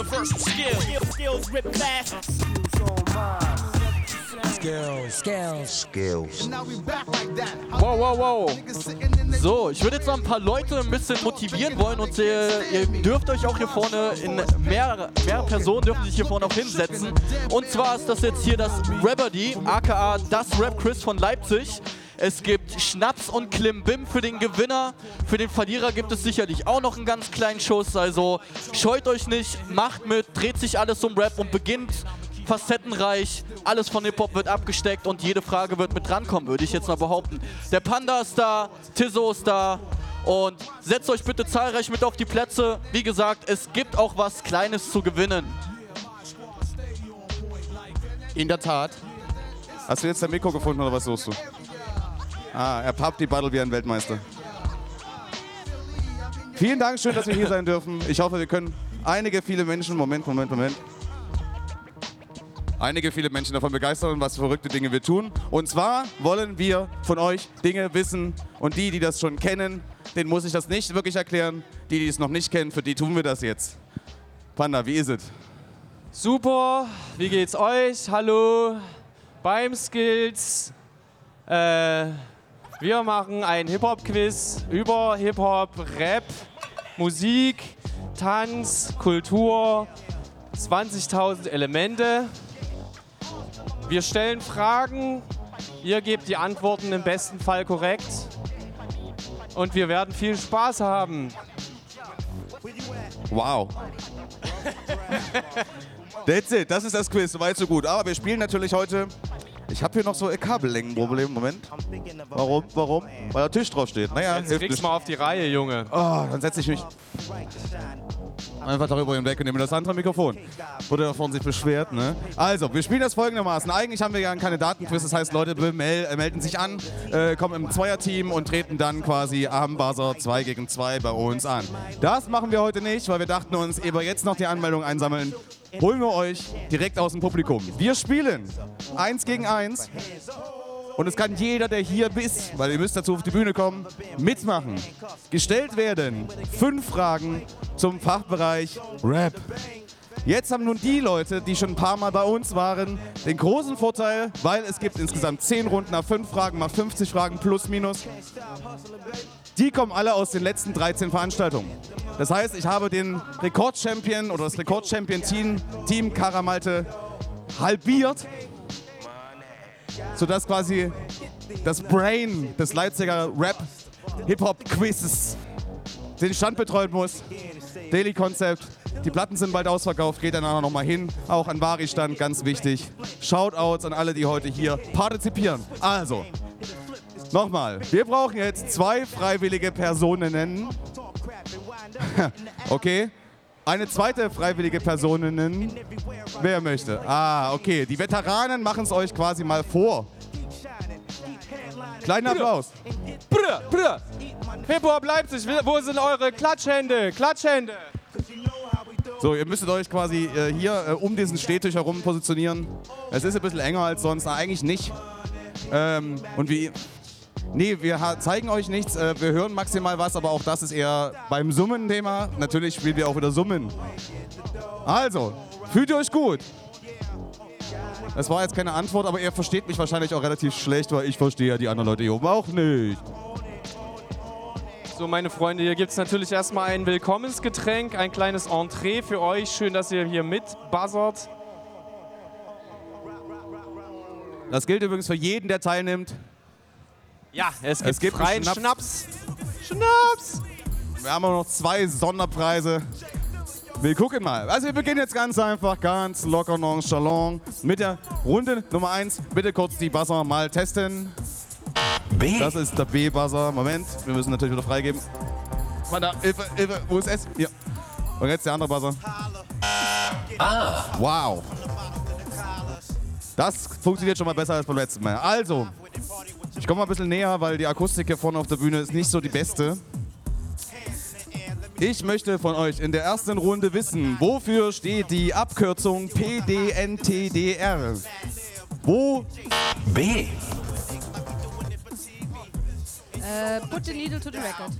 universal skill. Skills rip fast. Skills, skills, skills. Wow, wow, wow. So, ich würde jetzt noch ein paar Leute ein bisschen motivieren wollen und äh, ihr dürft euch auch hier vorne in mehr, mehr Personen dürfen sich hier vorne auch hinsetzen. Und zwar ist das jetzt hier das Rabberdy, aka das Rap Chris von Leipzig. Es gibt Schnaps und Klimbim für den Gewinner. Für den Verlierer gibt es sicherlich auch noch einen ganz kleinen Schuss. Also scheut euch nicht, macht mit, dreht sich alles um Rap und beginnt facettenreich. Alles von Hip-Hop wird abgesteckt und jede Frage wird mit drankommen, würde ich jetzt mal behaupten. Der Panda ist da, Tizzo ist da und setzt euch bitte zahlreich mit auf die Plätze. Wie gesagt, es gibt auch was Kleines zu gewinnen. In der Tat. Hast du jetzt dein Mikro gefunden oder was suchst du? Ah, er pappt die Battle wie ein Weltmeister. Vielen Dank, schön, dass wir hier sein dürfen. Ich hoffe, wir können einige, viele Menschen, Moment, Moment, Moment. Einige, viele Menschen davon begeistern, was verrückte Dinge wir tun. Und zwar wollen wir von euch Dinge wissen. Und die, die das schon kennen, denen muss ich das nicht wirklich erklären. Die, die es noch nicht kennen, für die tun wir das jetzt. Panda, wie ist es? Super, wie geht's euch? Hallo beim Skills. Äh, wir machen ein Hip-Hop-Quiz über Hip-Hop, Rap, Musik, Tanz, Kultur, 20.000 Elemente. Wir stellen Fragen, ihr gebt die Antworten im besten Fall korrekt und wir werden viel Spaß haben. Wow. That's it, das ist das Quiz, soweit so gut. Aber wir spielen natürlich heute. Ich habe hier noch so ein Kabellängenproblem. Moment. Warum? Warum? Weil der Tisch drauf steht. Naja, Jetzt kriegst nicht. mal auf die Reihe, Junge. Oh, dann setze ich mich einfach darüber hinweg und nehme das andere Mikrofon. Wurde ja vorhin sich beschwert, ne? Also, wir spielen das folgendermaßen. Eigentlich haben wir ja einen Kandidatenquiz, das heißt, Leute äh, melden sich an, äh, kommen im Zweierteam und treten dann quasi am Buzzer 2 gegen 2 bei uns an. Das machen wir heute nicht, weil wir dachten uns, ehe jetzt noch die Anmeldung einsammeln, holen wir euch direkt aus dem Publikum. Wir spielen eins gegen eins. Und es kann jeder, der hier ist, weil ihr müsst dazu auf die Bühne kommen, mitmachen. Gestellt werden fünf Fragen zum Fachbereich Rap. Jetzt haben nun die Leute, die schon ein paar Mal bei uns waren, den großen Vorteil, weil es gibt insgesamt zehn Runden nach fünf Fragen, mal 50 Fragen plus minus. Die kommen alle aus den letzten 13 Veranstaltungen. Das heißt, ich habe den Rekordchampion oder das Rekordchampion-Team Team Karamalte halbiert sodass quasi das Brain des Leipziger Rap-Hip-Hop-Quizzes den Stand betreuen muss. Daily Concept. Die Platten sind bald ausverkauft, geht danach nochmal hin. Auch an Vari-Stand, ganz wichtig. Shoutouts an alle, die heute hier partizipieren. Also, nochmal. Wir brauchen jetzt zwei freiwillige Personen. okay. Eine zweite freiwillige Personen. Wer möchte? Ah, okay. Die Veteranen machen es euch quasi mal vor. Kleinen Applaus. Brr, brr. Hip-Hop Leipzig, wo sind eure Klatschhände? Klatschhände! So, ihr müsstet euch quasi äh, hier äh, um diesen Stehtisch herum positionieren. Es ist ein bisschen enger als sonst, na, eigentlich nicht. Ähm, und wie. Nee, wir zeigen euch nichts, äh, wir hören maximal was, aber auch das ist eher beim Summen Thema. Natürlich spielen wir auch wieder Summen. Also, fühlt ihr euch gut? Das war jetzt keine Antwort, aber ihr versteht mich wahrscheinlich auch relativ schlecht, weil ich verstehe ja die anderen Leute hier oben auch nicht. So, meine Freunde, hier gibt es natürlich erstmal ein Willkommensgetränk, ein kleines Entree für euch. Schön, dass ihr hier mitbuzzert. Das gilt übrigens für jeden, der teilnimmt. Ja, es gibt, Es gibt freien einen Schnaps. Schnaps. Schnaps! Wir haben auch noch zwei Sonderpreise. Wir gucken mal. Also wir beginnen jetzt ganz einfach, ganz locker nonchalant mit der Runde Nummer 1. Bitte kurz die Buzzer mal testen. B. Das ist der B-Buzzer. Moment, wir müssen natürlich wieder freigeben. Mann, da, Hilfe, Hilfe, wo ist es? Hier. Und jetzt der andere Buzzer. Ah. Wow. Das funktioniert schon mal besser als beim letzten Mal. Also, ich komme mal ein bisschen näher, weil die Akustik hier vorne auf der Bühne ist nicht so die beste. Ich möchte von euch in der ersten Runde wissen, wofür steht die Abkürzung PDNTDR? Wo? B. Äh, put the needle to the record.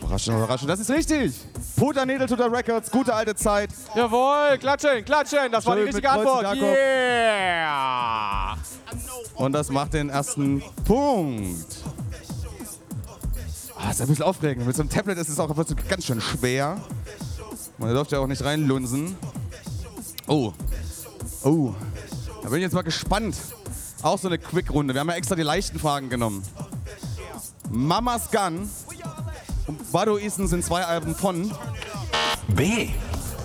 Überraschend, überraschend, das ist richtig. Puta Needle to the Records, gute alte Zeit. Jawohl, klatschen, klatschen. Das war die Schön richtige Antwort. Yeah! Und das macht den ersten Punkt. Ah, ist ein bisschen aufregend. Mit so einem Tablet ist es auch ganz schön schwer. Man darf ja auch nicht reinlunsen. Oh. Oh. Da bin ich jetzt mal gespannt. Auch so eine Quick-Runde. Wir haben ja extra die leichten Fragen genommen. Mama's Gun Bado Eason sind zwei Alben von. B.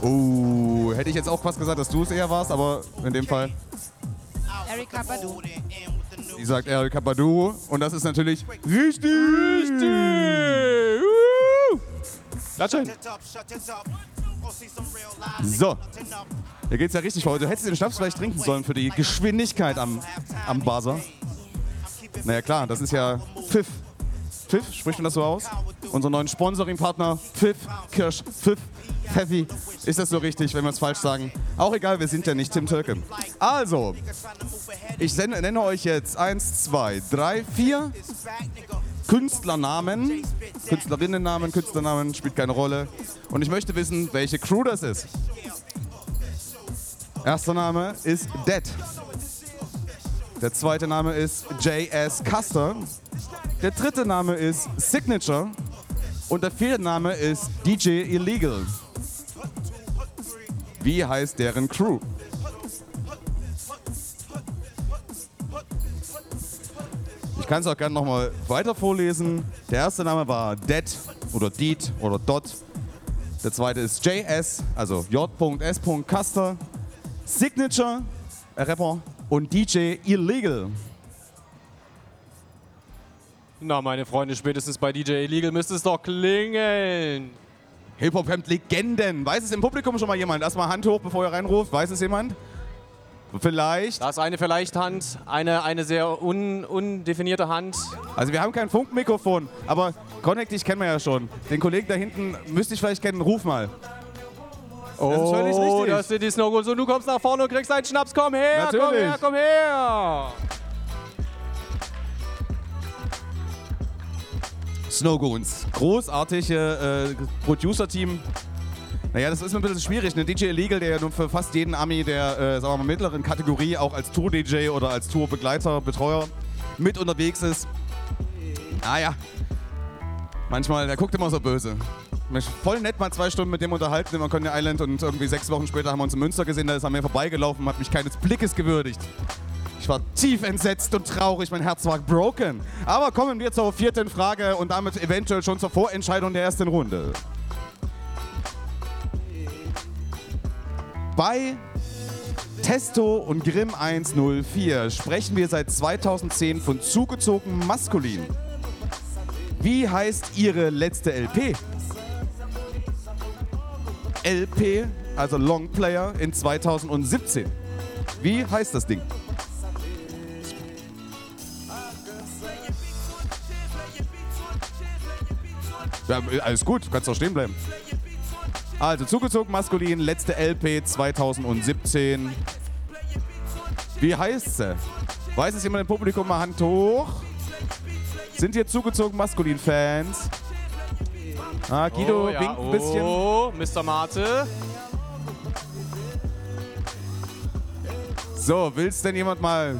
Oh, hätte ich jetzt auch fast gesagt, dass du es eher warst, aber in dem Fall, Erika Badu. die sagt Erika Badu. Und das ist natürlich richtig. Klatschen. So, hier geht's ja richtig vor. Du hättest den Schnaps vielleicht trinken sollen für die Geschwindigkeit am, am Buzzer. Naja klar, das ist ja Pfiff. Pfiff, spricht man das so aus? Unser neuen Sponsoring-Partner Pfiff, Kirsch, Pfiff, Pfeffi. Ist das so richtig, wenn wir es falsch sagen? Auch egal, wir sind ja nicht Tim Tölke. Also, ich sende, nenne euch jetzt eins, zwei, drei, vier Künstlernamen. Künstlerinnennamen, Künstlernamen, spielt keine Rolle. Und ich möchte wissen, welche Crew das ist. Erster Name ist Dead. Der zweite Name ist J.S. Custer. Der dritte Name ist Signature. Und der vierte Name ist DJ Illegal. Wie heißt deren Crew? Ich kann es auch gerne nochmal weiter vorlesen. Der erste Name war Dead oder Deed oder Dot. Der zweite ist JS, also J.S. Custer. Signature, äh, Rapper und DJ Illegal. Na, meine Freunde, spätestens bei DJ Illegal müsste es doch klingeln. Hip-Hop-Legenden. Weiß es im Publikum schon mal jemand? Erstmal Hand hoch, bevor ihr reinruft. Weiß es jemand? Vielleicht. Da ist eine vielleicht Hand, eine, eine sehr un, undefinierte Hand. Also wir haben kein Funkmikrofon, aber Connect, dich kennen wir ja schon. Den Kollegen da hinten müsste ich vielleicht kennen. Ruf mal. Das ist völlig Oh, richtig. das sind die Snowgoals. Und du kommst nach vorne und kriegst einen Schnaps. Komm her, komm Natürlich. her, komm her. Snowgoons. Großartige äh, Producer-Team. Naja, das ist ein bisschen schwierig. Ne? DJ Illegal, der ja nun für fast jeden Ami der äh, sagen wir mal, mittleren Kategorie auch als Tour-DJ oder als Tourbegleiter, Betreuer mit unterwegs ist. Naja, manchmal, der guckt immer so böse. Mich voll nett mal zwei Stunden mit dem unterhalten in Coney Island und irgendwie sechs Wochen später haben wir uns in Münster gesehen, da ist er mir vorbeigelaufen hat mich keines Blickes gewürdigt. Ich war tief entsetzt und traurig, mein Herz war broken. Aber kommen wir zur vierten Frage und damit eventuell schon zur Vorentscheidung der ersten Runde. Bei Testo und Grimm 104 sprechen wir seit 2010 von zugezogen maskulin. Wie heißt Ihre letzte LP? LP, also Longplayer in 2017. Wie heißt das Ding? Ja, alles gut, kannst doch stehen bleiben. Also, zugezogen maskulin, letzte LP 2017. Wie heißt sie? Weiß es jemand im Publikum mal Hand hoch? Sind hier zugezogen maskulin Fans? Ah, Guido oh, ja. winkt ein bisschen. Oh, Mr. Mate. So, will's denn jemand mal?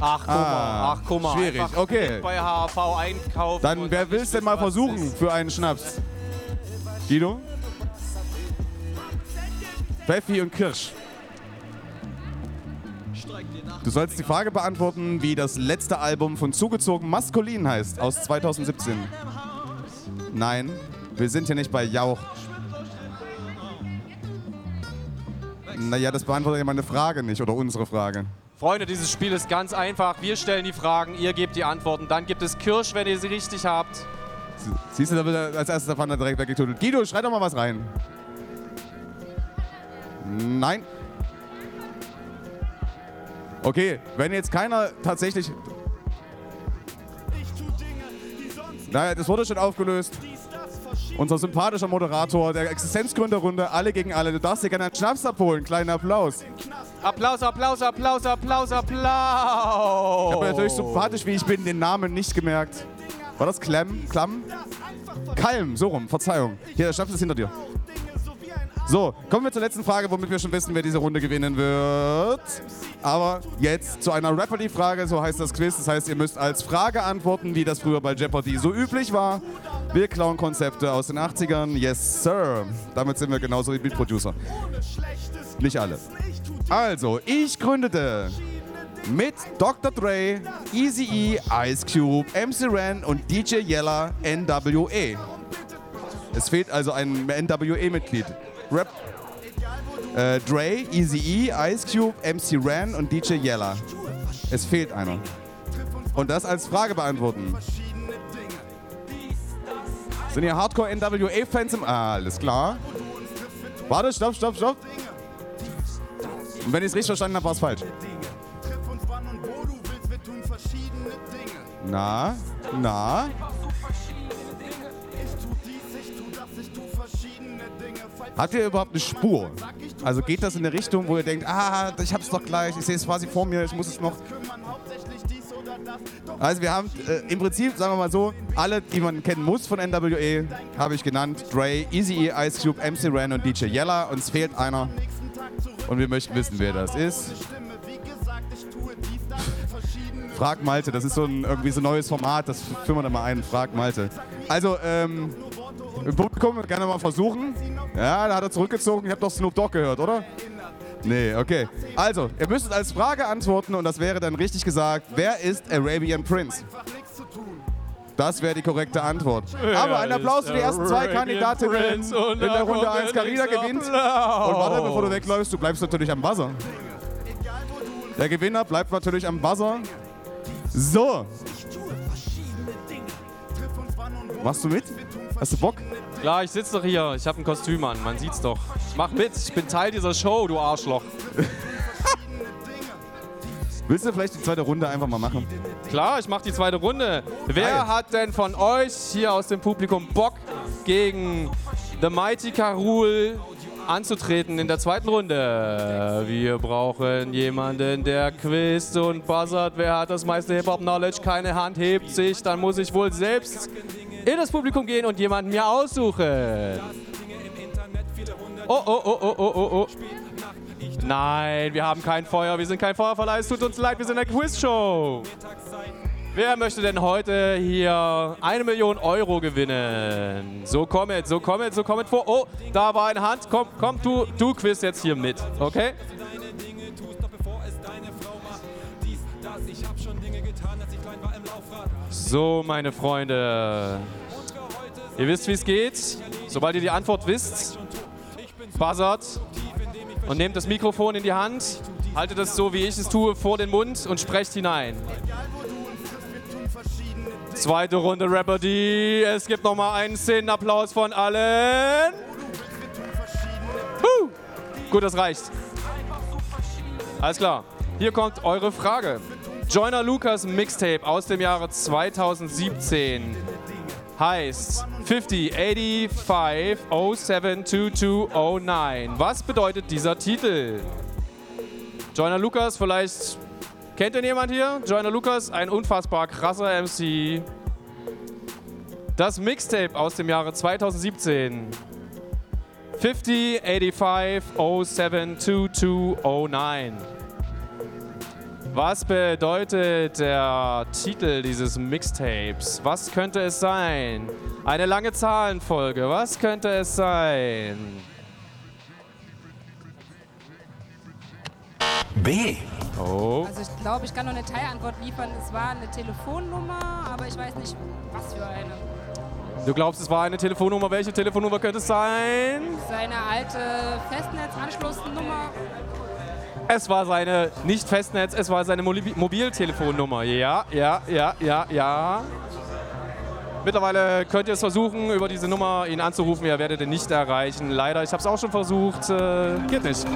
Ach, guck Ah, mal. Ach, guck mal. schwierig. Einfach Okay. Bei HAV einkaufen. Dann, und wer nicht will's denn mal was es versuchen ist. für einen Schnaps? Guido? Pfeffi und Kirsch. Du sollst die Frage beantworten, wie das letzte Album von Zugezogen Maskulin heißt, aus 2017. Nein, wir sind hier nicht bei Jauch. Naja, das beantwortet ja meine Frage nicht oder unsere Frage. Freunde, dieses Spiel ist ganz einfach. Wir stellen die Fragen, ihr gebt die Antworten. Dann gibt es Kirsch, wenn ihr sie richtig habt. Siehst du, da wird er als erstes davon direkt weggetudelt. Guido, schrei doch mal was rein. Nein. Okay, wenn jetzt keiner tatsächlich. Naja, das wurde schon aufgelöst. Unser sympathischer Moderator der Existenzgründerrunde, alle gegen alle. Du darfst dir gerne einen Schnaps abholen. Kleinen Applaus. Applaus, Applaus, Applaus, Applaus, Ich habe Applaus. natürlich sympathisch, wie ich bin, den Namen nicht gemerkt. War das Clem? Klamm? Kalm, so rum, Verzeihung. Hier, der Schnaps ist hinter dir. So, kommen wir zur letzten Frage, womit wir schon wissen, wer diese Runde gewinnen wird. Aber jetzt zu einer Rapperly-Frage, so heißt das Quiz. Das heißt, ihr müsst als Frage antworten, wie das früher bei Jeopardy so üblich war. Wir klauen Konzepte aus den 80ern. Yes, Sir. Damit sind wir genauso wie Beat-Producer. Nicht alle. Also, ich gründete mit Dr. Dre, Eazy-E, Ice Cube, MC Ren und DJ Yella NWA. Es fehlt also ein NWA-Mitglied. Rap. Äh, Dre, Eazy-E, Ice Cube, MC Ren und DJ Yella. Es fehlt einer. Und das als Frage beantworten. Sind hier Hardcore NWA-Fans im... Ah, alles klar. Warte, stopp, stopp, stopp. Und wenn ich es richtig verstanden habe, war es falsch. Na, na. Habt ihr überhaupt eine Spur? Also geht das in eine Richtung, wo ihr denkt, ah, ich hab's doch gleich, ich sehe es quasi vor mir, ich muss es noch. Also wir haben äh, im Prinzip, sagen wir mal so, alle, die man kennen muss von NWA, habe ich genannt. Dre, Eazy-E, Ice Cube, MC Ren und DJ Yella. Uns fehlt einer. Und wir möchten wissen, wer das ist. Frag Malte, das ist so ein irgendwie so ein neues Format, das führen wir da mal ein. Frag Malte. Also, ähm, im Publikum gerne mal versuchen. Ja, da hat er zurückgezogen. Ich habe doch Snoop Dogg gehört, oder? Nee, okay. Also, ihr müsst als Frage antworten und das wäre dann richtig gesagt, wer ist Arabian Prince? Das wäre die korrekte Antwort. Aber ein Applaus für die ersten zwei Kandidatinnen in der Runde 1. Carina gewinnt. Und warte, bevor du wegläufst, du bleibst natürlich am Buzzer. Der Gewinner bleibt natürlich am Buzzer. So. Machst du mit? Hast du Bock? Klar, ich sitze doch hier. Ich habe ein Kostüm an. Man sieht's doch. Ich mach mit. Ich bin Teil dieser Show, du Arschloch. Willst du vielleicht die zweite Runde einfach mal machen? Klar, ich mach die zweite Runde. Wer Geil. hat denn von euch hier aus dem Publikum Bock gegen The Mighty Karul anzutreten in der zweiten Runde? Wir brauchen jemanden, der quizt und buzzert. Wer hat das meiste Hip-Hop-Knowledge? Keine Hand hebt sich. Dann muss ich wohl selbst in das Publikum gehen und jemanden mir aussuchen. Oh, oh, oh, oh, oh, oh, oh. Nein, wir haben kein Feuer, wir sind kein Feuerverleih, es tut uns leid, wir sind eine Quizshow. Wer möchte denn heute hier eine Million Euro gewinnen? So kommet, so kommet, so kommet vor. Oh, da war eine Hand. Komm, komm, du, du quiz jetzt hier mit, okay? So, meine Freunde. Ihr wisst, wie es geht. Sobald ihr die Antwort wisst, buzzert und nehmt das Mikrofon in die Hand, haltet es so, wie ich es tue, vor den Mund und sprecht hinein. Zweite Runde Rapper D. Es gibt nochmal einen Szenenapplaus von allen. Huh. Gut, das reicht. Alles klar. Hier kommt eure Frage. Joyner Lucas Mixtape aus dem Jahre 2017 heißt 50, 85, 07, 2209. Was bedeutet dieser Titel? Joyner Lucas, vielleicht kennt ihn jemand hier? Joyner Lucas, ein unfassbar krasser MC. Das Mixtape aus dem Jahre 2017. 50, 85, 07, 2209. Was bedeutet der Titel dieses Mixtapes? Was könnte es sein? Eine lange Zahlenfolge. Was könnte es sein? B. Oh. Also ich glaube, ich kann noch eine Teilantwort liefern. Es war eine Telefonnummer, aber ich weiß nicht, was für eine. Du glaubst, es war eine Telefonnummer. Welche Telefonnummer könnte es sein? Seine alte Festnetzanschlussnummer. Es war seine, nicht Festnetz, es war seine Moli- Mobiltelefonnummer. Ja, ja, ja, ja, ja. Mittlerweile könnt ihr es versuchen, über diese Nummer ihn anzurufen. Ihr werdet ihn nicht erreichen. Leider, ich habe es auch schon versucht. Äh, geht nicht.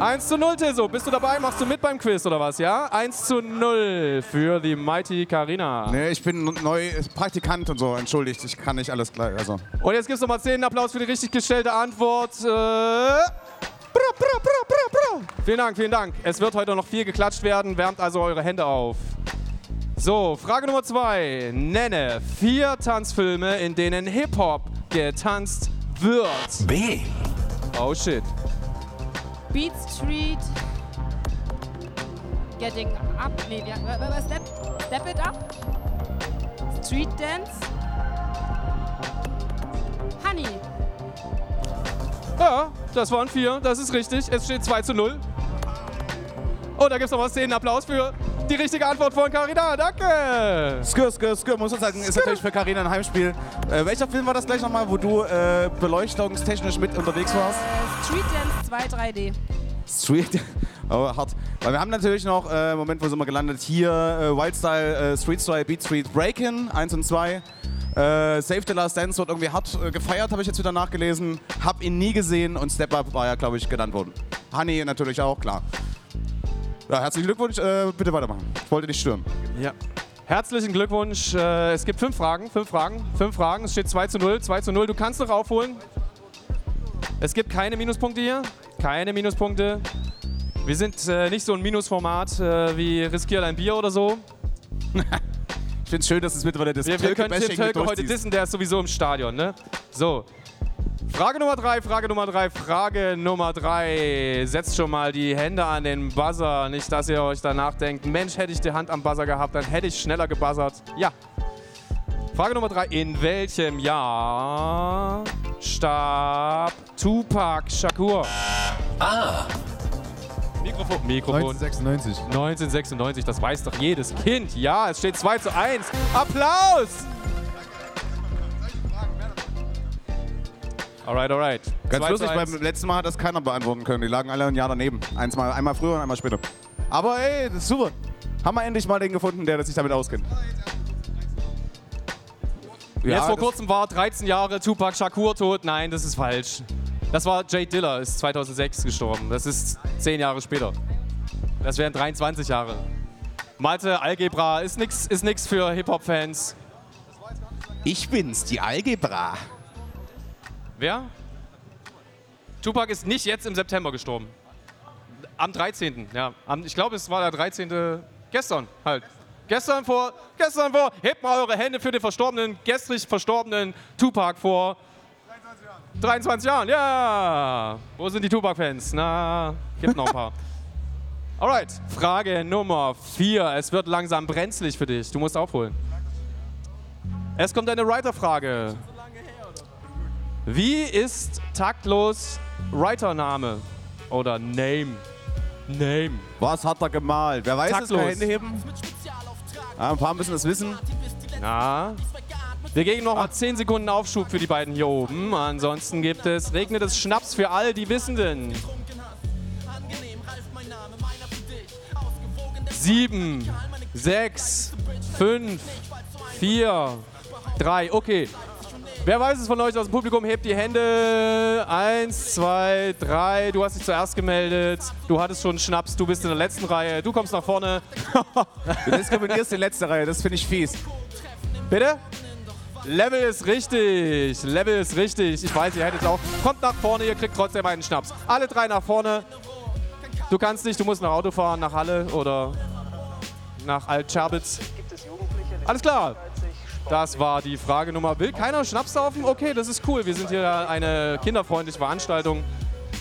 1 zu 0, Teso. Bist du dabei? Machst du mit beim Quiz oder was? Ja? 1 zu 0 für die Mighty Karina. Nee, ich bin neu Praktikant und so, entschuldigt, ich kann nicht alles gleich. Also. Und jetzt gibt es nochmal 10 Applaus für die richtig gestellte Antwort. Äh, Vielen Dank, vielen Dank. Es wird heute noch viel geklatscht werden. Wärmt also eure Hände auf. So, Frage Nummer zwei. Nenne vier Tanzfilme, in denen Hip-Hop getanzt wird. B. Oh shit. Beat Street. Getting Up. Nee, was? Step, Step It Up. Street Dance. Honey. Ja, das waren vier, das ist richtig. Es steht 2 zu 0. Und da gibt es nochmal einen Applaus für die richtige Antwort von Carina. Danke! Skür, skür, skür, muss man sagen, ist natürlich für Karina ein Heimspiel. Äh, welcher Film war das gleich nochmal, wo du äh, beleuchtungstechnisch mit unterwegs warst? Äh, Street Dance 2 3D. Street. Oh, hart. Weil wir haben natürlich noch, äh, Moment, wo sind wir gelandet? Hier äh, Wildstyle, äh, Street Style, Beat Street, Breakin, 1 und 2. Äh, Save the Last Dance wird irgendwie hart äh, gefeiert, habe ich jetzt wieder nachgelesen. Hab ihn nie gesehen und Step Up war ja, glaube ich, genannt worden. Honey natürlich auch, klar. Ja, herzlichen Glückwunsch, äh, bitte weitermachen. Ich wollte dich stören. Ja. Herzlichen Glückwunsch. Äh, es gibt fünf Fragen, fünf Fragen, fünf Fragen. Es steht 2 zu 0, 2 zu 0. Du kannst noch aufholen. Es gibt keine Minuspunkte hier. Keine Minuspunkte. Wir sind äh, nicht so ein Minusformat äh, wie Riskier ein Bier oder so. Ich finde es schön, dass es mittlerweile das Wir, wir können Tölke-Bashing Tölke heute dissen, der ist sowieso im Stadion, ne? So. Frage Nummer drei, Frage Nummer drei, Frage Nummer drei. Setzt schon mal die Hände an den Buzzer. Nicht, dass ihr euch danach denkt, Mensch, hätte ich die Hand am Buzzer gehabt, dann hätte ich schneller gebuzzert. Ja. Frage Nummer drei. In welchem Jahr starb Tupac Shakur? A. Mikrofon. Mikrofon. 1996. 1996, das weiß doch jedes Kind. Ja, es steht 2 zu 1. Applaus! Alright, alright. Ganz 2 lustig, zu 1. beim letzten Mal hat das keiner beantworten können. Die lagen alle ein Jahr daneben. Eins mal, einmal früher und einmal später. Aber ey, das ist super. Haben wir endlich mal den gefunden, der sich damit auskennt. Jetzt vor kurzem war 13 Jahre Tupac Shakur tot. Nein, das ist falsch. Das war Jay Diller, ist 2006 gestorben. Das ist 10 Jahre später. Das wären 23 Jahre. Mathe, Algebra ist nix, ist nix für Hip-Hop-Fans. Ich bin's, die Algebra. Wer? Tupac ist nicht jetzt im September gestorben. Am 13. Ja, am, ich glaube, es war der 13. gestern halt. Gestern vor, gestern vor, hebt mal eure Hände für den verstorbenen, gestrig verstorbenen Tupac vor 23 Jahren. Ja! Wo sind die Tupac-Fans? Na, gibt noch ein paar. Alright, Frage Nummer 4. Es wird langsam brenzlig für dich. Du musst aufholen. Es kommt eine Writer-Frage. Wie ist taktlos Writer-Name? Oder Name? Name. Was hat er gemalt? Wer weiß es? Taktlos. Hände heben? Ja, ein paar müssen das wissen. Na? Wir geben noch mal 10 Sekunden Aufschub für die beiden hier oben. Ansonsten gibt es regnet es Schnaps für all die Wissenden. Sieben, sechs, fünf, vier, drei. Okay. Wer weiß es von euch aus dem Publikum? Hebt die Hände. Eins, zwei, drei. Du hast dich zuerst gemeldet. Du hattest schon Schnaps. Du bist in der letzten Reihe. Du kommst nach vorne. Du diskriminierst die letzte Reihe, das finde ich fies. Bitte? Level ist richtig. Level ist richtig. Ich weiß, ihr hättet auch. Kommt nach vorne, ihr kriegt trotzdem einen Schnaps. Alle drei nach vorne. Du kannst nicht, du musst nach Auto fahren, nach Halle oder nach Alt-Scherbitz. Alles klar. Das war die Frage Nummer. Will keiner Schnaps saufen? Okay, das ist cool. Wir sind hier eine kinderfreundliche Veranstaltung.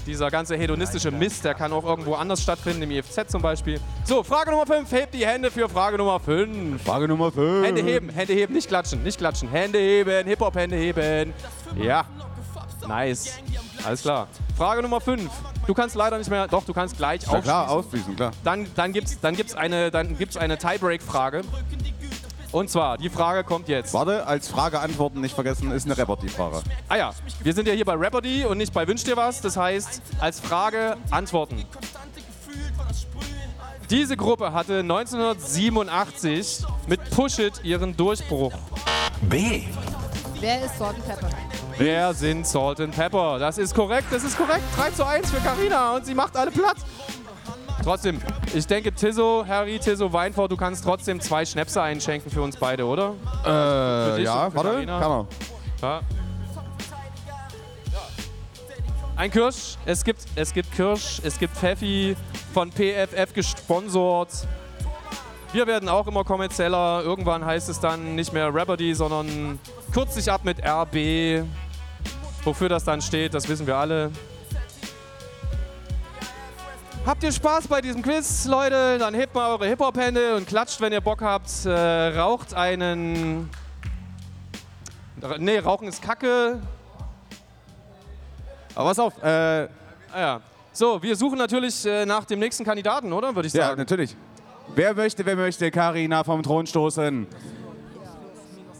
Dieser ganze hedonistische Mist, der kann auch irgendwo anders stattfinden, im IFZ zum Beispiel. So, Frage Nummer 5. Hebt die Hände für Frage Nummer 5. Frage Nummer 5. Hände heben, Hände heben, nicht klatschen, nicht klatschen. Hände heben, Hip-Hop-Hände heben. Ja, nice. Alles klar. Frage Nummer 5. Du kannst leider nicht mehr, doch, du kannst gleich Ja, klar, aufschließen. ausfließen, klar. Dann, dann gibt es dann gibt's eine, dann gibt's eine Tiebreak-Frage. Und zwar, die Frage kommt jetzt. Warte, als Frage antworten nicht vergessen, ist eine Reperty-Frage. Ah ja, wir sind ja hier bei Rapperdy und nicht bei Wünsch dir was. Das heißt, als Frage antworten. Diese Gruppe hatte 1987 mit Push It ihren Durchbruch. B. Wer ist Salt and Pepper? Wer sind Salt and Pepper? Das ist korrekt, das ist korrekt. 3 zu 1 für Karina und sie macht alle platt. Trotzdem, ich denke, Tisso, Harry, Tisso, Weinfort, du kannst trotzdem zwei Schnäpse einschenken für uns beide, oder? Äh, dich ja, warte, Carina? kann er. Ja. Ein Kirsch, es gibt, es gibt Kirsch, es gibt Pfeffi, von PFF gesponsert. Wir werden auch immer kommerzieller. Irgendwann heißt es dann nicht mehr Rapperdy, sondern kurz sich ab mit RB. Wofür das dann steht, das wissen wir alle. Habt ihr Spaß bei diesem Quiz, Leute? Dann hebt mal eure Hip-Hop-Hände und klatscht, wenn ihr Bock habt. Äh, raucht einen. Nee, Rauchen ist Kacke. Aber pass auf, äh, Ah ja. So, wir suchen natürlich äh, nach dem nächsten Kandidaten, oder? Würde ich ja, sagen. natürlich. Wer möchte, wer möchte Karina vom Thron stoßen?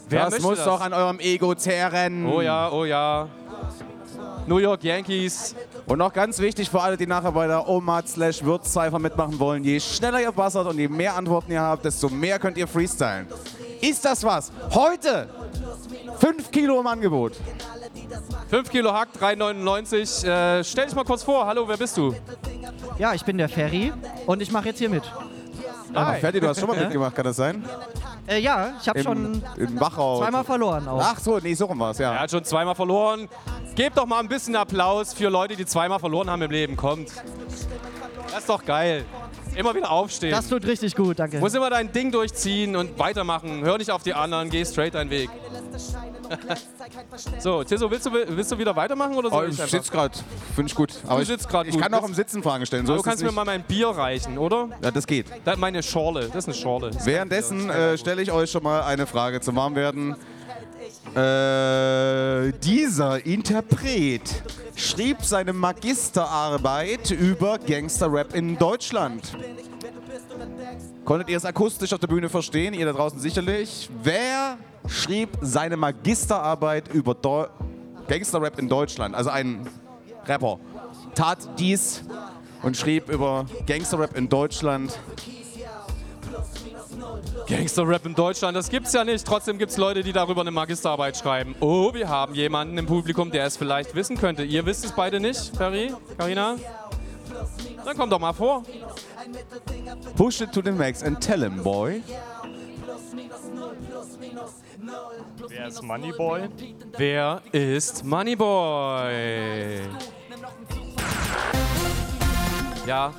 Wer das muss das? doch an eurem Ego zehren. Oh ja, oh ja. New York Yankees. Und noch ganz wichtig für alle, die nachher bei der Omat slash Würzzeifer mitmachen wollen, je schneller ihr buzzert und je mehr Antworten ihr habt, desto mehr könnt ihr freestylen. Ist das was? Heute 5 Kilo im Angebot. 5 Kilo Hack, 3,99. Äh, stell dich mal kurz vor. Hallo, wer bist du? Ja, ich bin der Ferry und ich mache jetzt hier mit. Hi. Ferdi, du hast schon mal mitgemacht, kann das sein? Äh, ja, ich habe schon Im Wachau. zweimal verloren auch. Ach so, nee, so rum war's, Er ja. hat schon zweimal verloren. Gebt doch mal ein bisschen Applaus für Leute, die zweimal verloren haben im Leben. Kommt. Das ist doch geil. Immer wieder aufstehen. Das tut richtig gut, danke. Muss immer dein Ding durchziehen und weitermachen. Hör nicht auf die anderen, geh straight deinen Weg. so, Tisso, willst du, willst du wieder weitermachen oder Oh, soll ich sitze gerade, finde ich gut. Aber Du ich, sitzt grad ich gut. kann auch im Sitzen Fragen stellen. So du kannst mir mal mein Bier reichen, oder? Ja, das geht. Da, meine Schorle, das ist eine Schorle. Währenddessen äh, stelle ich euch schon mal eine Frage zum Warmwerden. Äh, dieser Interpret schrieb seine Magisterarbeit über Gangsterrap in Deutschland. Konntet ihr es akustisch auf der Bühne verstehen? Ihr da draußen sicherlich. Wer schrieb seine Magisterarbeit über Deu Gangsterrap in Deutschland? Also ein Rapper tat dies und schrieb über Gangsterrap in Deutschland. Gangster-Rap in Deutschland, das gibt's ja nicht. Trotzdem gibt's Leute, die darüber eine Magisterarbeit schreiben. Oh, wir haben jemanden im Publikum, der es vielleicht wissen könnte. Ihr wisst es beide nicht, Ferry, Carina? Dann komm doch mal vor. Push it to the max and tell him, boy. Wer ist Moneyboy? Wer ist Moneyboy? Ja.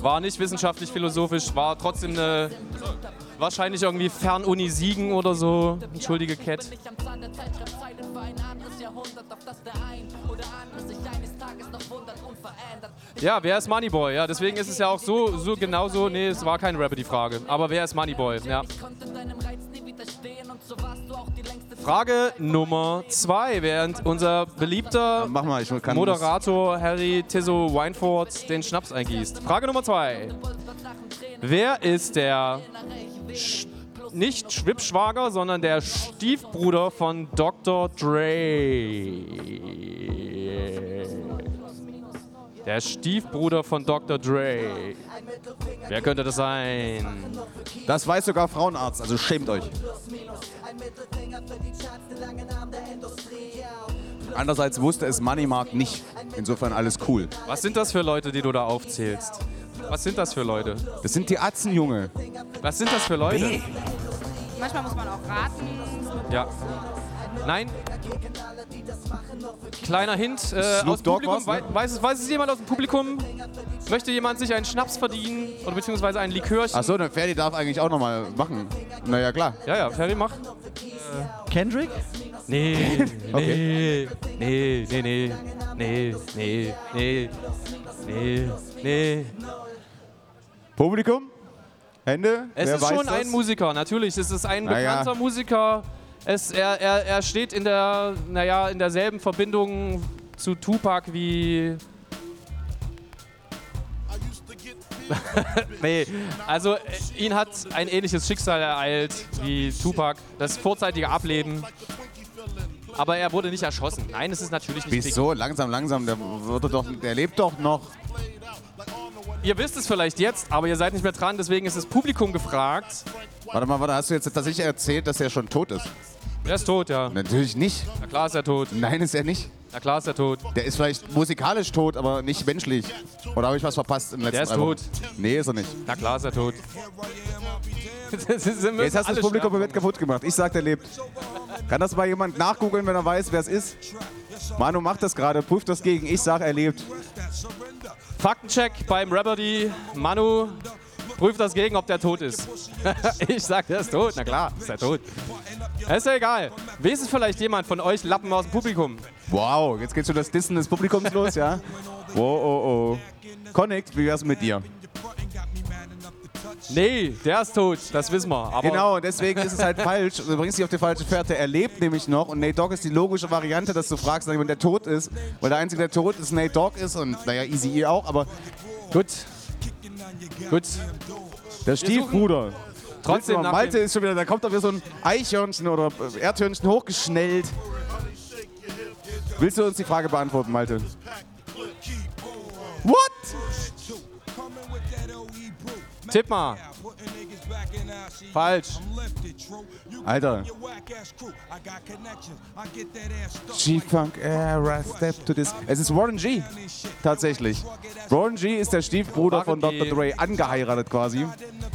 War nicht wissenschaftlich philosophisch, war trotzdem eine. Wahrscheinlich irgendwie Fernuni Siegen oder so. Entschuldige, Cat. Ja, wer ist Moneyboy? Ja, deswegen ist es ja auch so, so genauso. Nee, es war kein Rapper die Frage. Aber wer ist Moneyboy? Ja. Frage Nummer zwei, während unser beliebter Mach mal, Moderator Harry Tisso Weinfurt den Schnaps eingießt. Frage Nummer zwei. Wer ist der Sch nicht Schwippschwager, sondern der Stiefbruder von Dr. Dre? Der Stiefbruder von Dr. Dre. Wer könnte das sein? Das weiß sogar Frauenarzt, also schämt euch. Andererseits wusste es Moneymark nicht. Insofern alles cool. Was sind das für Leute, die du da aufzählst? Was sind das für Leute? Das sind die Atzen, Junge. Was sind das für Leute? Manchmal muss man auch raten. Ja. Nein. Kleiner Hint äh, aus Dogg Publikum. war's, ne? Wei- weiß, es, weiß es jemand aus dem Publikum? Möchte jemand sich einen Schnaps verdienen? Oder beziehungsweise ein Likörchen? Achso, der Ferdi darf eigentlich auch nochmal machen. Naja, klar. Ja, ja, Ferry, mach. Kendrick? Nee, Okay. nee, nee, nee, nee, nee, nee, nee, nee. Publikum? Hände? Es Wer ist weiß schon das? ein Musiker, natürlich. Es ist ein Naja. bekannter Musiker. Es, er, er, er steht in der, naja, in derselben Verbindung zu Tupac wie. nee, also äh, ihn hat ein ähnliches Schicksal ereilt wie Tupac, das vorzeitige Ableben. Aber er wurde nicht erschossen. Nein, es ist natürlich nicht Wieso? Langsam, langsam. Der, würde doch, der lebt doch noch. Ihr wisst es vielleicht jetzt, aber ihr seid nicht mehr dran, deswegen ist das Publikum gefragt. Warte mal, warte, hast du jetzt tatsächlich erzählt, dass er schon tot ist? Er ist tot, ja. Natürlich nicht. Na klar ist er tot. Nein, ist er nicht. Na klar ist er tot. Der ist vielleicht musikalisch tot, aber nicht menschlich. Oder habe ich was verpasst im letzten Der ist Wochen? tot. Nee, ist er nicht. Na klar ist er tot. Jetzt hast du das Publikum komplett kaputt gemacht. Ich sag, der lebt. Kann das mal jemand nachgoogeln, wenn er weiß, wer es ist? Manu macht das gerade, prüft das gegen. Ich sag, er lebt. Faktencheck beim Rapperdy. Manu, Prüft das gegen, ob der tot ist. ich sag, der ist tot. Na klar, ist der tot. Ist ja egal. Weiß es vielleicht jemand von euch Lappen aus dem Publikum? Wow, jetzt geht schon das Dissen des Publikums los, ja? Oh, oh, oh. Connect, wie wär's mit dir? Nee, der ist tot, das wissen wir. Genau, deswegen ist es halt falsch. Du bringst dich auf die falsche Fährte. Er lebt nämlich noch und Nate Dogg ist die logische Variante, dass du fragst, nach jemand, der tot ist. Weil der Einzige, der tot ist, Nate Dogg ist und, naja, Easy E auch, aber gut. Gut. der Stiefbruder. Trotzdem nach Malte ist schon wieder, da kommt doch wieder so ein Eichhörnchen oder Erdhörnchen hochgeschnellt. Willst du uns die Frage beantworten, Malte? What? Tipp mal. Falsch. Alter. G-Funk Era, Step to this. Es ist Warren G. Tatsächlich. Warren G ist der Stiefbruder von Dr. Dre, angeheiratet quasi.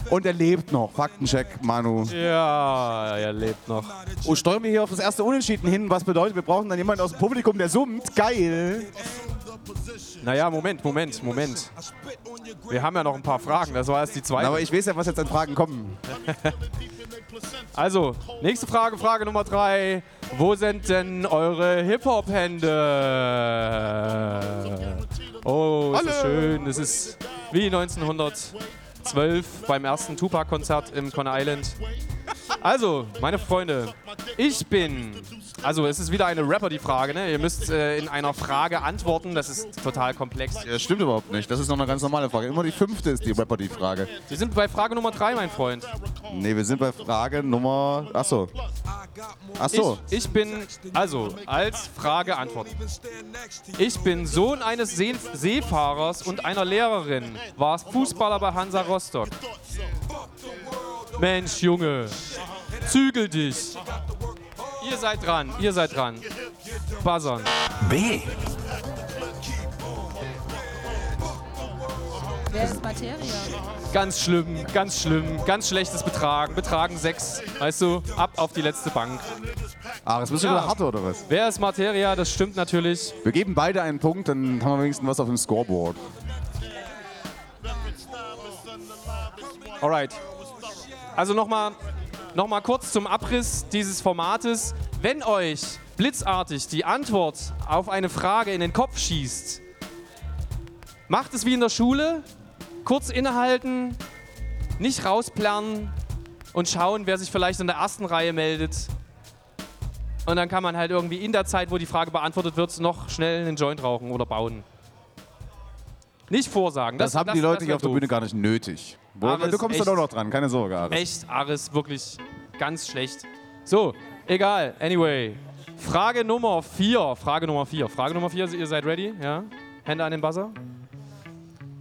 Und er lebt noch. Faktencheck, Manu. Ja, er lebt noch. Oh, steuern wir hier auf das erste Unentschieden hin, was bedeutet, wir brauchen dann jemanden aus dem Publikum, der summt. Geil. Naja, Moment, Moment, Moment. Wir haben ja noch ein paar Fragen, das war erst die zweite. Aber ich weiß ja, was jetzt an Fragen kommen. Also, nächste Frage, Frage Nummer drei. Wo sind denn eure Hip-Hop-Hände? Oh, ist das schön. Es ist wie 1912 beim ersten Tupac-Konzert im Conner Island. Also, meine Freunde, ich bin. Also, es ist wieder eine Rapper, die Frage, ne? Ihr müsst äh, in einer Frage antworten. Das ist total komplex. Ja, stimmt überhaupt nicht. Das ist noch eine ganz normale Frage. Immer die fünfte ist die Rapper die Frage. Wir sind bei Frage Nummer drei, mein Freund. Nee, wir sind bei Frage Nummer. Achso. Achso. Ich, ich bin, also, als Frage Antwort. Ich bin Sohn eines See Seefahrers und einer Lehrerin. War Fußballer bei Hansa Rostock. Mensch, Junge, zügel dich. Ihr seid dran, ihr seid dran. Buzzern. B. Wer ist Materia? Ganz schlimm, ganz schlimm, ganz schlechtes Betragen. Betragen 6, weißt du, ab auf die letzte Bank. Ah, das bist du Ja. wieder harte oder was? Wer ist Materia? Das stimmt natürlich. Wir geben beide einen Punkt, dann haben wir wenigstens was auf dem Scoreboard. Alright. Also nochmal noch mal kurz zum Abriss dieses Formates. Wenn euch blitzartig die Antwort auf eine Frage in den Kopf schießt, macht es wie in der Schule. Kurz innehalten, nicht rausplanen und schauen, wer sich vielleicht in der ersten Reihe meldet. Und dann kann man halt irgendwie in der Zeit, wo die Frage beantwortet wird, noch schnell einen Joint rauchen oder bauen. Nicht vorsagen. Das, haben die Leute hier auf der. Bühne gar nicht nötig. Wo, Aris, du kommst echt. dann auch noch dran, keine Sorge, Aris. Echt, Aris, wirklich ganz schlecht. So, egal. Anyway. Frage Nummer 4. Frage Nummer 4. Frage Nummer 4, ihr seid ready? Ja? Hände an den Buzzer.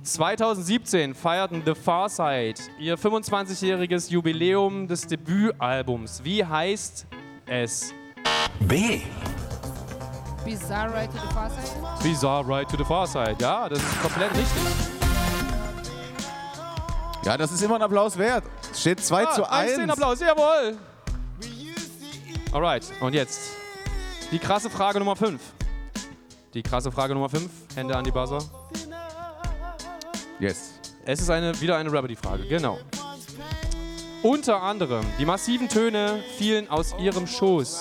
2017 feierten The Far Side ihr 25-jähriges Jubiläum des Debütalbums. Wie heißt es? B. Bizarre Ride to the Far Side? Bizarre Ride to the Far Side. Ja, das ist komplett richtig. Ja, das ist immer ein Applaus wert. Steht 2 zu 1. Den Applaus, jawohl. Alright, und jetzt die krasse Frage Nummer 5. Die krasse Frage Nummer 5. Hände an die Buzzer. Yes. Es ist eine, wieder eine Rabbity-Frage, genau. Unter anderem, die massiven Töne fielen aus ihrem Schoß.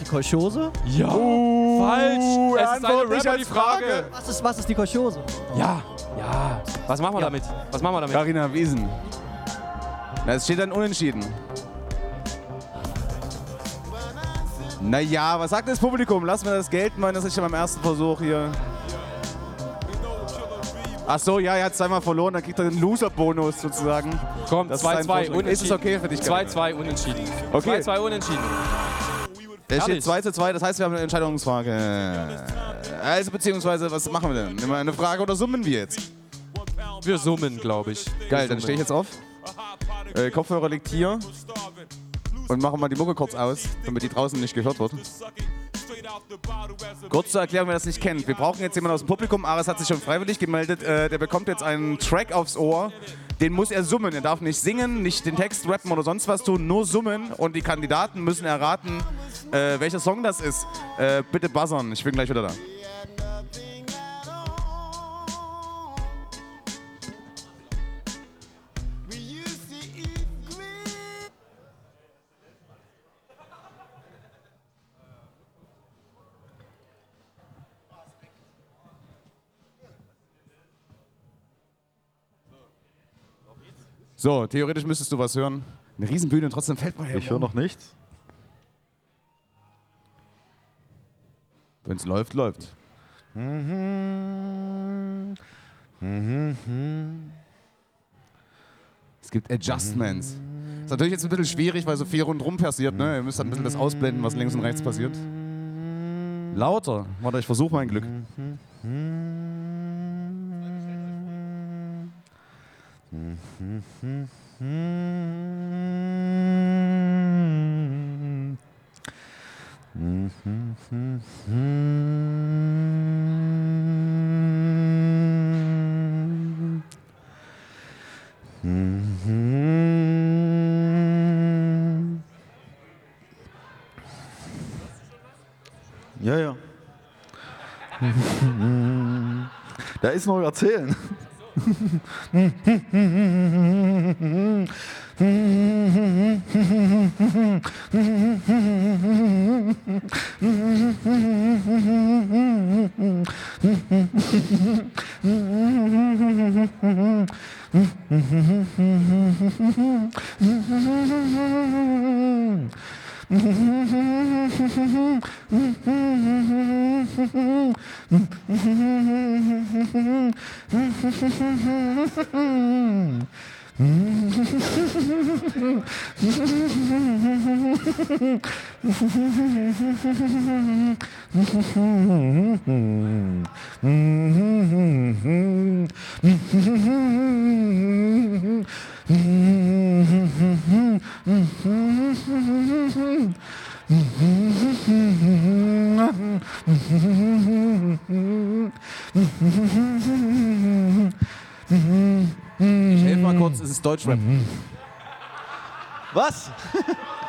Die Kolchose? Ja, falsch. Uh, er Es ist eine nicht Rabbity-Frage. Frage. Was ist, was ist die Kolchose? Ja, ja. Was machen wir Ja. damit? Was machen wir damit? Carina Wiesen. Na, es steht dann unentschieden. Naja, was sagt das Publikum? Lassen wir das gelten, weil das ist schon beim ersten Versuch hier. Ach so, ja, er hat zweimal verloren, dann kriegt er den Loser-Bonus sozusagen. Komm, Das ist ein 2-2 Vorschlag. unentschieden. Ist es okay für dich, Carina? 2-2 unentschieden. Okay. 2-2 unentschieden. Es steht Herrlich. 2 zu 2, das heißt, wir haben eine Entscheidungsfrage. Also, beziehungsweise, was machen wir denn? Nehmen wir eine Frage oder summen wir jetzt? Wir summen, glaube ich. Geil, dann stehe ich jetzt auf. Äh, Kopfhörer liegt hier. Und machen mal die Mucke kurz aus, damit die draußen nicht gehört wird. Kurz zur Erklärung, wer das nicht kennt. Wir brauchen jetzt jemanden aus dem Publikum. Ares hat sich schon freiwillig gemeldet. Äh, der bekommt jetzt einen Track aufs Ohr. Den muss er summen. Er darf nicht singen, nicht den Text rappen oder sonst was tun, nur summen. Und die Kandidaten müssen erraten, äh, welcher Song das ist. Äh, bitte buzzern. Ich bin gleich wieder da. So, theoretisch müsstest du was hören. Eine Riesenbühne und trotzdem fällt man her. Ich höre noch nichts. Wenn es läuft, läuft. Es gibt Adjustments. Ist natürlich jetzt ein bisschen schwierig, weil so viel rundherum passiert. Ne? Ihr müsst ein bisschen das ausblenden, was links und rechts passiert. Lauter. Warte, ich versuche mein Glück. Ja, ja. da ist noch erzählen. Mm-hmm. Mm-hmm. Ich helfe mal kurz, es ist Deutschrap. Was?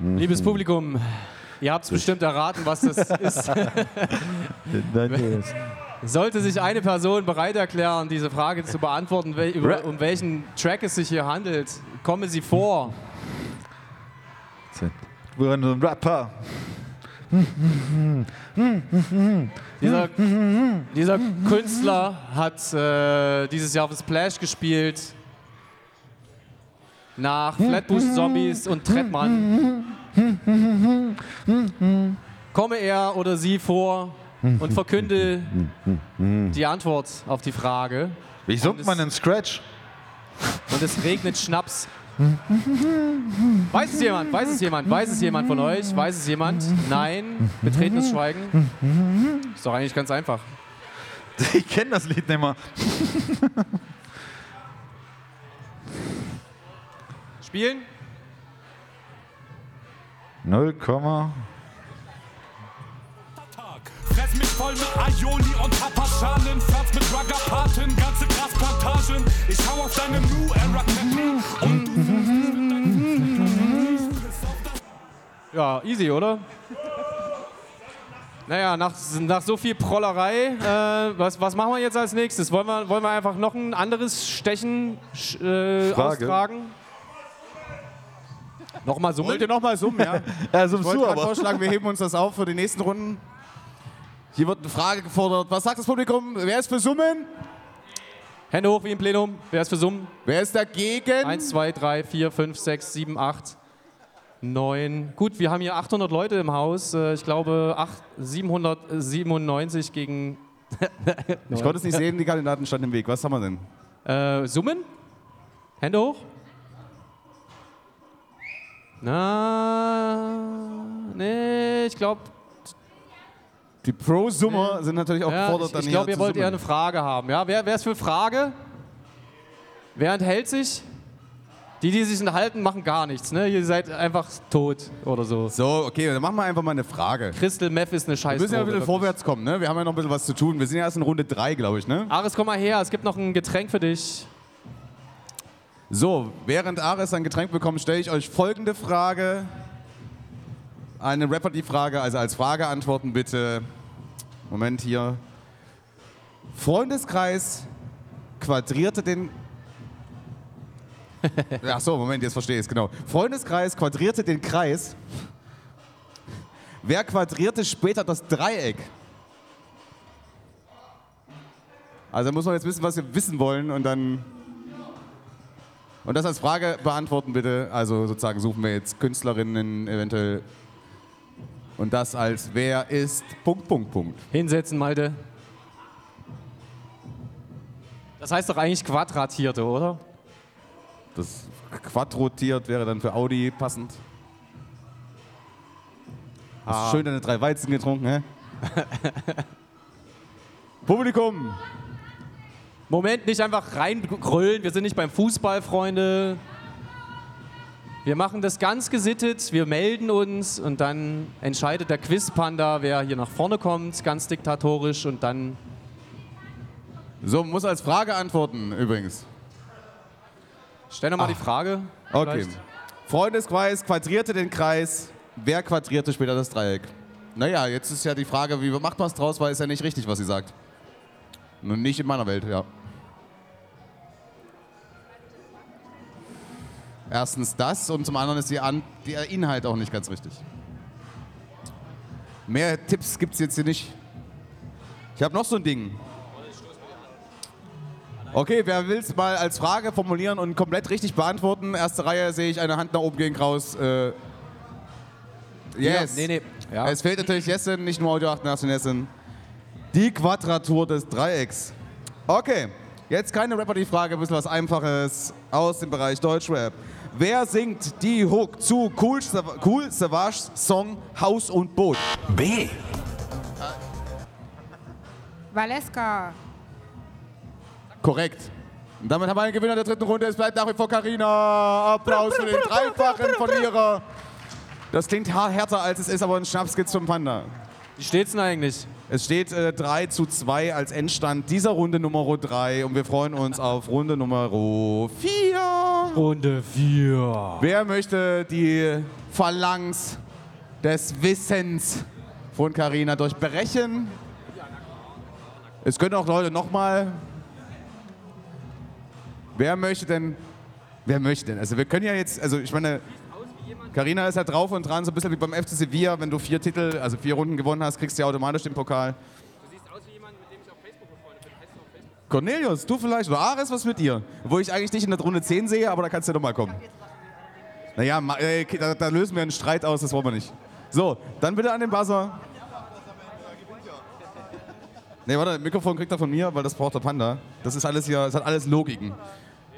Liebes Publikum, ihr habt es bestimmt erraten, was das ist. Sollte sich eine Person bereit erklären, diese Frage zu beantworten, wel über, um welchen Track es sich hier handelt, komme sie vor. Wir so ein Rapper. Dieser, dieser Künstler hat äh, dieses Jahr auf Splash gespielt. Nach Flatbush Zombies und Trettmann. Komme er oder sie vor und verkünde die Antwort auf die Frage. Wie sucht man einen Scratch? Und es regnet Schnaps. Weiß es jemand? Weiß es jemand? Weiß es jemand von euch? Weiß es jemand? Nein? Betretenes Schweigen? Ist doch eigentlich ganz einfach. Ich kenne das Lied nicht mehr. Spielen? 0, Fress mich voll mit Aioli und Tapaschalen, Flatz mit Ruggerpaten, ganze Grasplantagen. Ich hau auf deine New Era Ketten und du Ja, easy, oder? Naja, nach, nach so viel Prollerei, äh, was, was machen wir jetzt als nächstes? Wollen wir, wollen wir einfach noch ein anderes Stechen äh, Frage. austragen? Nochmal so Wollt ihr nochmal summen, ja? Ja, so Ich wollte aber. vorschlagen, wir heben uns das auf für die nächsten Runden. Hier wird eine Frage gefordert. Was sagt das Publikum? Wer ist für Summen? Hände hoch wie im Plenum. Wer ist für Summen? Wer ist dagegen? 1, 2, 3, 4, 5, 6, 7, 8, 9. Gut, wir haben hier 800 Leute im Haus. Äh, Ich glaube 8, 797 gegen Ich konnte es nicht sehen, die Kandidaten standen im Weg. Was haben wir denn? Äh, Summen? Hände hoch? Na, nee, ich glaube, Die Pro-Summer sind natürlich auch ja, gefordert, ich, ich glaube, ihr wollt eher eine Frage haben. Ja, wer, wer ist für Frage? Wer enthält sich? Die, die sich enthalten, machen gar nichts. Ne? Ihr seid einfach tot oder so. So, okay, dann machen wir einfach mal eine Frage. Crystal Meth ist eine Scheiße. Wir müssen ja ein bisschen vorwärts kommen, ne? Wir haben ja noch ein bisschen was zu tun. Wir sind ja erst in Runde 3, glaube ich, ne? Aris, komm mal her. Es gibt noch ein Getränk für dich. So, während Ares ein Getränk bekommt, stelle ich euch folgende Frage. eine Rapper die Frage, also als Frage antworten bitte. Moment hier. Freundeskreis quadrierte den. Ach so, Moment, jetzt verstehe ich es genau. Freundeskreis quadrierte den Kreis. Wer quadrierte später das Dreieck? Also da muss man jetzt wissen, was wir wissen wollen und dann. Und das als Frage beantworten bitte. Also sozusagen suchen wir jetzt Künstlerinnen eventuell. Und das als wer ist Punkt, Punkt, Punkt. Hinsetzen, Malte. Das heißt doch eigentlich Quadratierte, oder? Das quadrotiert wäre dann für Audi passend. Hast Ah. du schön deine drei Weizen getrunken, hä? Publikum! Moment, nicht einfach reingrölen. Wir sind nicht beim Fußball, Freunde. Wir machen das ganz gesittet. Wir melden uns und dann entscheidet der Quizpanda, wer hier nach vorne kommt, ganz diktatorisch und dann. So, muss als Frage antworten übrigens. Stell doch mal die Frage. Okay. vielleicht. Freundeskreis quadrierte den Kreis. Wer quadrierte später das Dreieck? Naja, jetzt ist ja die Frage, wie macht man es draus, weil es ja nicht richtig, was sie sagt. Nun nicht in meiner Welt, ja. Erstens das und zum anderen ist die An der Inhalt auch nicht ganz richtig. Mehr Tipps gibt es jetzt hier nicht. Ich habe noch so ein Ding. Okay, wer will es mal als Frage formulieren und komplett richtig beantworten? Erste Reihe sehe ich eine Hand nach oben gehen raus. Äh, yes. Ja, nee, nee. Ja. Es fehlt natürlich Jessen, nicht nur Audio 88 Jessen. Die Quadratur des Dreiecks. Okay, jetzt keine Rapper die Frage, ein bisschen was Einfaches aus dem Bereich Deutschrap. Wer singt die Hook zu Cool, Sav cool Savage Song Haus und Boot? B. Valeska. Korrekt. Und damit haben wir einen Gewinner der dritten Runde. Es bleibt nach wie vor Carina. Applaus für den dreifachen Verlierer. Das klingt härter als es ist, aber ein Schnaps gibt's zum Panda. Wie steht's denn eigentlich? Es steht äh, 3 zu 2 als Endstand dieser Runde Nummer 3 und wir freuen uns auf Runde Nummer 4. Runde 4. Wer möchte die Phalanx des Wissens von Carina durchbrechen? Es können auch Leute nochmal. Wer möchte denn? Wer möchte denn? Also wir können ja jetzt, also ich meine, Carina ist ja drauf und dran, so ein bisschen wie beim FC Sevilla, wenn du vier Titel, also vier Runden gewonnen hast, kriegst du ja automatisch den Pokal. Cornelius, du vielleicht, oder Ares, was mit dir? Wo ich eigentlich dich in der Runde 10 sehe, aber da kannst du ja nochmal kommen. Naja, äh, da, da lösen wir einen Streit aus, das wollen wir nicht. So, dann bitte an den Buzzer. Nee, warte, Mikrofon kriegt er von mir, weil das braucht der Panda. Das ist alles hier, das hat alles Logiken.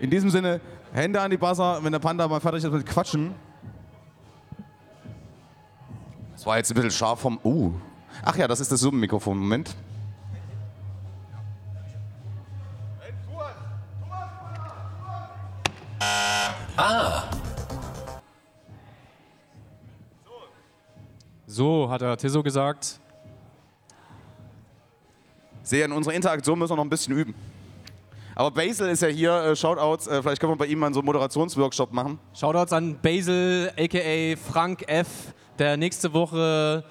In diesem Sinne, Hände an die Buzzer, wenn der Panda mal fertig ist mit Quatschen. Das war jetzt ein bisschen scharf vom. Uh. Ach ja, das ist das Zoom-Mikrofon. Moment. So, hat der Tiso gesagt. Sehe, in unserer Interaktion müssen wir noch ein bisschen üben. Aber Basil ist ja hier, äh, Shoutouts, äh, vielleicht können wir bei ihm mal so einen Moderationsworkshop machen. Shoutouts an Basil, a.k.a. Frank F., der nächste Woche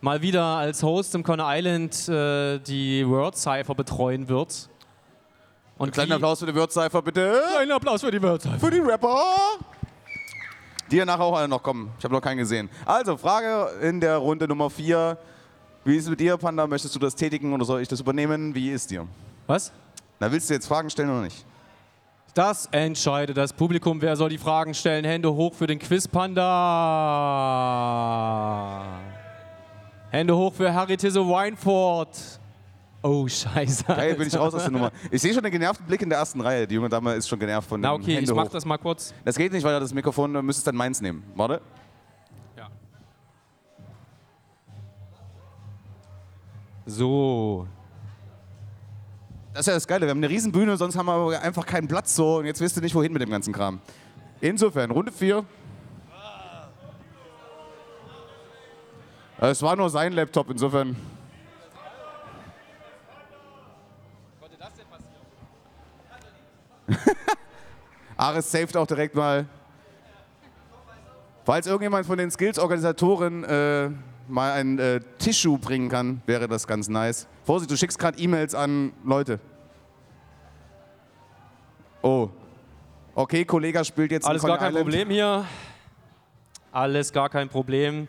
mal wieder als Host im Conner Island äh, die World Cypher betreuen wird. Und Kleinen die- Applaus für die Würzeifer, bitte. Kleinen Applaus für die World Cypher. Für die Rapper. Die ja nachher auch alle noch kommen. Ich habe noch keinen gesehen. Also, Frage in der Runde Nummer 4. Wie ist es mit dir, Panda? Möchtest du das tätigen oder soll ich das übernehmen? Wie ist dir? Was? Na, willst du jetzt Fragen stellen oder nicht? Das entscheidet das Publikum. Wer soll die Fragen stellen? Hände hoch für den Quizpanda. Hände hoch für Harry Tisse Weinfurt. Oh, scheiße. Geil, bin ich raus aus der Nummer. Ich sehe schon den genervten Blick in der ersten Reihe. Die junge Dame ist schon genervt von Na dem okay, Hände ich mach hoch. das mal kurz. Das geht nicht, weil das Mikrofon, du müsstest dann meins nehmen. Warte. Ja. So. Das ist ja das Geile. Wir haben eine Riesenbühne, sonst haben wir einfach keinen Platz so. Und jetzt wisst ihr nicht, wohin mit dem ganzen Kram. Insofern, Runde 4. Es war nur sein Laptop, insofern. Konnte das denn passieren? Ares saved auch direkt mal. Falls irgendjemand von den Skills-Organisatoren äh, mal ein äh, Tissue bringen kann, wäre das ganz nice. Vorsicht, du schickst gerade E-Mails an Leute. Oh. Okay, Kollege spielt jetzt Alles gar kein Island. Problem hier. Alles gar kein Problem.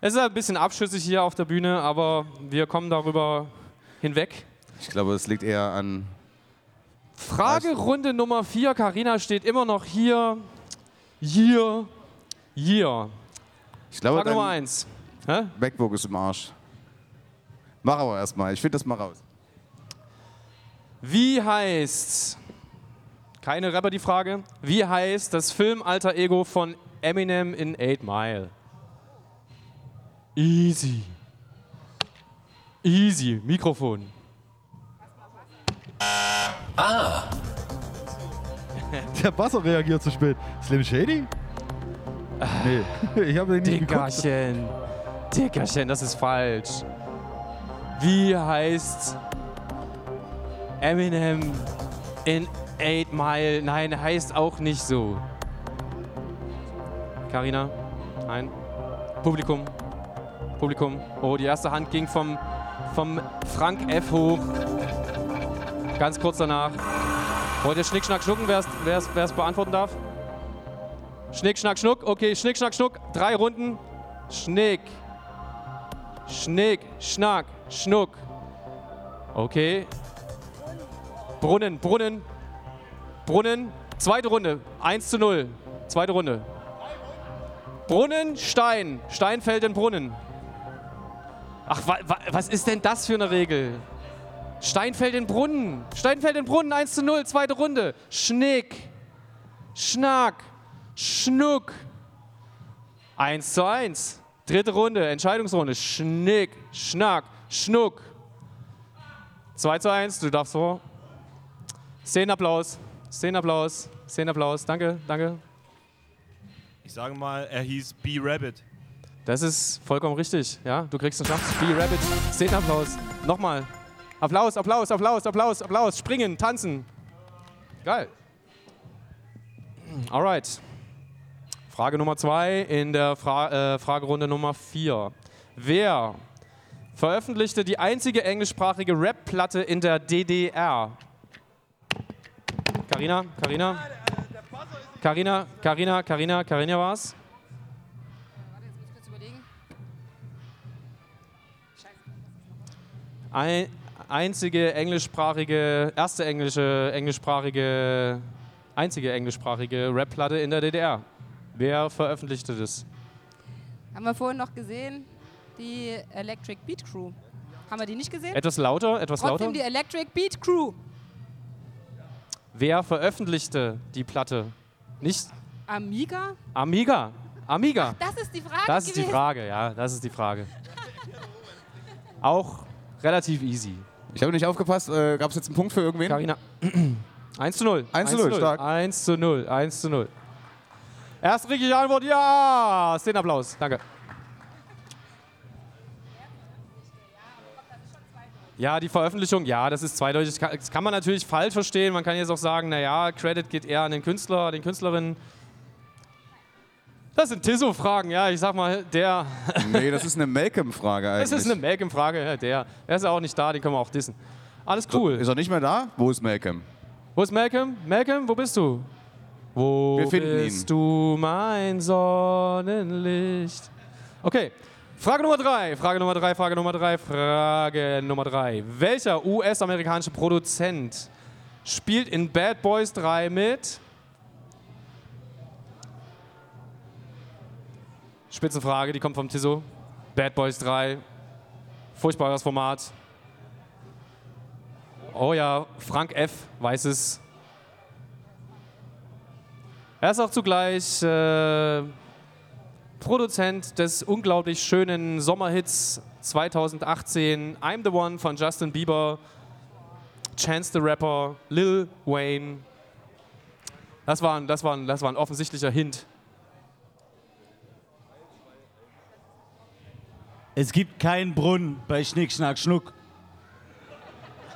Es ist ein bisschen abschüssig hier auf der Bühne, aber wir kommen darüber hinweg. Ich glaube, es liegt eher an. Fragerunde Nummer 4. Karina steht immer noch hier. Hier. Hier. Ich glaube, Frage Nummer dein 1. MacBook ist im Arsch. Mach aber erstmal, ich finde das mal raus. Wie heißt, keine Rapper die Frage, wie heißt das Film-Alter Ego von Eminem in 8 Mile? Easy. Easy. Mikrofon. A. Der Basser reagiert zu spät. Slim Shady? Nee, ich habe den nicht geguckt. Dickerchen. Dickerchen, das ist falsch. Wie heißt Eminem in 8 Mile? Nein, heißt auch nicht so. Karina? Nein. Publikum? Publikum? Oh, die erste Hand ging vom, vom Frank F. hoch. Ganz kurz danach. Wollt ihr Schnick, Schnack, Schnucken, wer es beantworten darf? Schnick, Schnack, Schnuck. Okay, Schnick, Schnack, Schnuck. Drei Runden. Schnick. Schnick, Schnack, Schnuck. Okay. Brunnen, Brunnen. Brunnen. Zweite Runde. 1 zu 0. Zweite Runde. Brunnen, Stein. Stein fällt in Brunnen. Ach, wa, wa, was ist denn das für eine Regel? Stein fällt in Brunnen. Stein fällt in Brunnen. 1 zu 0. Zweite Runde. Schnick. Schnack. Schnuck. 1 zu 1. Dritte Runde, Entscheidungsrunde. Schnick, Schnack, Schnuck. 2 zu 1, du darfst vor. Szenenapplaus, Szenenapplaus, Szenenapplaus. Danke, danke. Ich sage mal, er hieß B-Rabbit. Das ist vollkommen richtig. Ja, du kriegst eine Chance. B-Rabbit, Szenenapplaus. Nochmal. Applaus, Applaus, Applaus, Applaus, Applaus. Springen, tanzen. Geil. Alright. Frage Nummer zwei in der Fra äh, Fragerunde Nummer vier. Wer veröffentlichte die einzige englischsprachige Rap-Platte in der DDR? Carina, Carina? Carina, Carina, Carina, Carina war's? Kurz überlegen. Ein, einzige englischsprachige, erste englische, englischsprachige, einzige englischsprachige Rap-Platte in der DDR. Wer veröffentlichte das? Haben wir vorhin noch gesehen, die Electric Beat Crew. Haben wir die nicht gesehen? Etwas lauter, etwas Trotzdem lauter. die Electric Beat Crew. Wer veröffentlichte die Platte? Nicht Amiga? Amiga. Amiga. Das ist die Frage Das ist die gewesen. Frage, ja, das ist die Frage. Auch relativ easy. Ich habe nicht aufgepasst, äh, gab es jetzt einen Punkt für irgendwen? Carina. 1 zu 0. 1 zu 0, stark. 1 zu 0. 1 zu 0. Erste richtige Antwort, ja! Szenenapplaus, danke. Ja, die Veröffentlichung, ja, das ist zweideutig. Das kann man natürlich falsch verstehen. Man kann jetzt auch sagen, naja, Credit geht eher an den Künstler, den Künstlerinnen. Das sind Tisso-Fragen, ja, ich sag mal, der. Nee, das ist eine Malcolm-Frage eigentlich. Das ist eine Malcolm-Frage, ja, der. Der ist ja auch nicht da, den können wir auch dissen. Alles cool. Ist er nicht mehr da? Wo ist Malcolm? Wo ist Malcolm? Malcolm, wo bist du? Wo Wir finden bist ihn. du, mein Sonnenlicht? Okay, Frage Nummer drei. Frage Nummer drei, Frage Nummer drei, Frage Nummer drei. Welcher US-amerikanische Produzent spielt in Bad Boys 3 mit? Spitzenfrage, die kommt vom Tiso. Bad Boys 3. Furchtbares Format. Oh ja, Frank F. weiß es. Er ist auch zugleich äh, Produzent des unglaublich schönen Sommerhits 2018 I'm the One von Justin Bieber, Chance the Rapper, Lil Wayne. Das war ein, das war ein, das war ein offensichtlicher Hint. Es gibt keinen Brunnen bei Schnick, Schnack, Schnuck.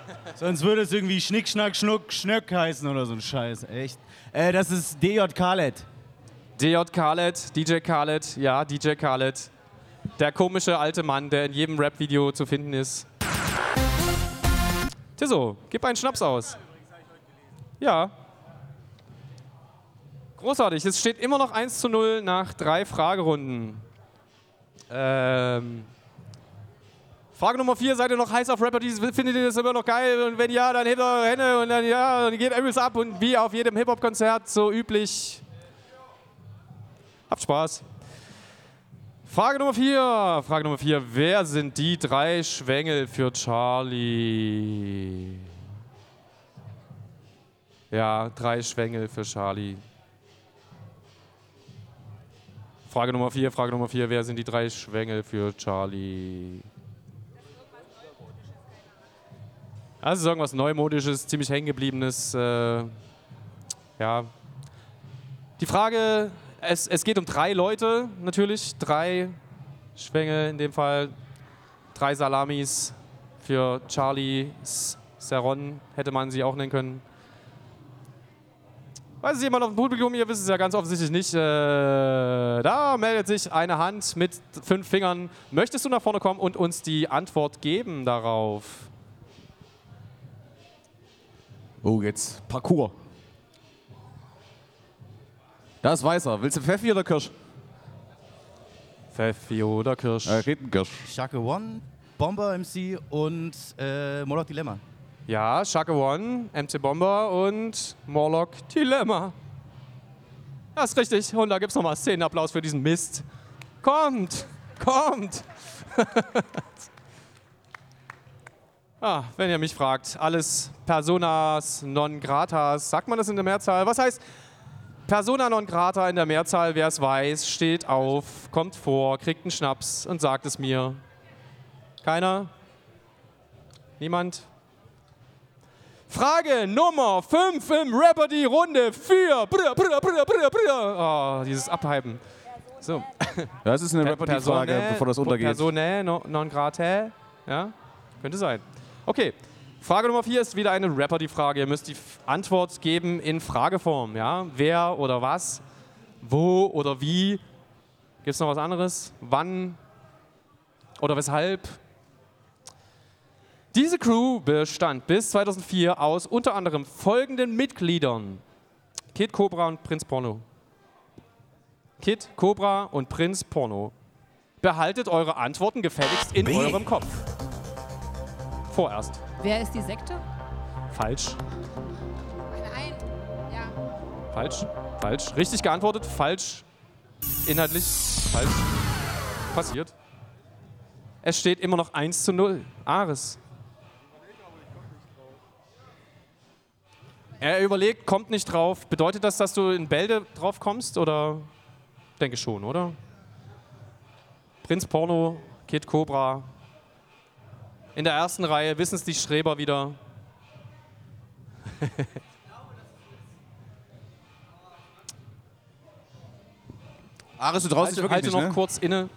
Sonst würde es irgendwie Schnick, Schnack, Schnuck, Schnöck heißen oder so ein Scheiß. Echt. Äh, das ist DJ Khaled. DJ Khaled, DJ Khaled, ja, DJ Khaled. Der komische alte Mann, der in jedem Rap-Video zu finden ist. Tisso, gib einen Schnaps aus. Ja. Großartig, es steht immer noch 1 zu 0 nach drei Fragerunden. Ähm. Frage Nummer 4, seid ihr noch heiß auf Rapper? Findet ihr das immer noch geil? Und wenn ja, dann hebt eure Hände und dann ja, dann geht Aerials ab und wie auf jedem Hip-Hop-Konzert so üblich. Habt Spaß. Frage Nummer 4. Frage Nummer 4. Wer sind die drei Schwengel für Charlie? Ja, drei Schwengel für Charlie. Frage Nummer 4, Frage Nummer 4. Wer sind die drei Schwengel für Charlie? Also ist irgendwas Neumodisches, ziemlich hängengebliebenes. Äh, ja. Die Frage, es, es geht um drei Leute natürlich, drei Schwänge in dem Fall, drei Salamis für Charlie Seron hätte man sie auch nennen können. Weiß es jemand auf dem Publikum? Ihr wisst es ja ganz offensichtlich nicht. Äh, da meldet sich eine Hand mit fünf Fingern. Möchtest du nach vorne kommen und uns die Antwort geben darauf? Oh, jetzt Parcours. Da ist Weißer. Willst du Pfeffi oder Kirsch? Pfeffi oder Kirsch? Äh, Reden Kirsch. Shaka One, Bomber MC und äh, Moloch Dilemma. Ja, Shaka One, MC Bomber und Morlock Dilemma. Das ist richtig. Und da gibt es nochmal Szenenapplaus für diesen Mist. Kommt! Kommt! ah, wenn ihr mich fragt, alles Personas non gratas. Sagt man das in der Mehrzahl? Was heißt Persona non grata in der Mehrzahl? Wer es weiß, steht auf, kommt vor, kriegt einen Schnaps und sagt es mir. Keiner? Niemand? Frage Nummer 5 im Rapper die Runde 4. Brr, brr, brr, brr, brr. Oh, dieses Abhypen. So. Das ist eine Rapper die Frage, bevor das untergeht. Persone non, non grata. Ja, könnte sein. Okay. Frage Nummer 4 ist wieder eine Rapper die Frage. Ihr müsst die Antwort geben in Frageform. Ja? Wer oder was, wo oder wie. Gibt es noch was anderes? Wann oder weshalb? Diese Crew bestand bis 2004 aus unter anderem folgenden Mitgliedern. Kid Cobra und Prinz Porno. Kid Cobra und Prinz Porno. Behaltet eure Antworten gefälligst in B. eurem Kopf. Vorerst. Wer ist die Sekte? Falsch. Nein. Ja. Falsch. Falsch. Richtig geantwortet. Falsch. Inhaltlich. Falsch. Passiert. Es steht immer noch 1 zu 0. Ares. Er überlegt, kommt nicht drauf. Bedeutet das, dass du in Bälde drauf kommst? Oder? Denke schon, oder? Prinz Porno, Kid Cobra. In der ersten Reihe wissen es die Streber wieder. Ares, du traust dich halte, wirklich halte nicht, noch ne? kurz inne.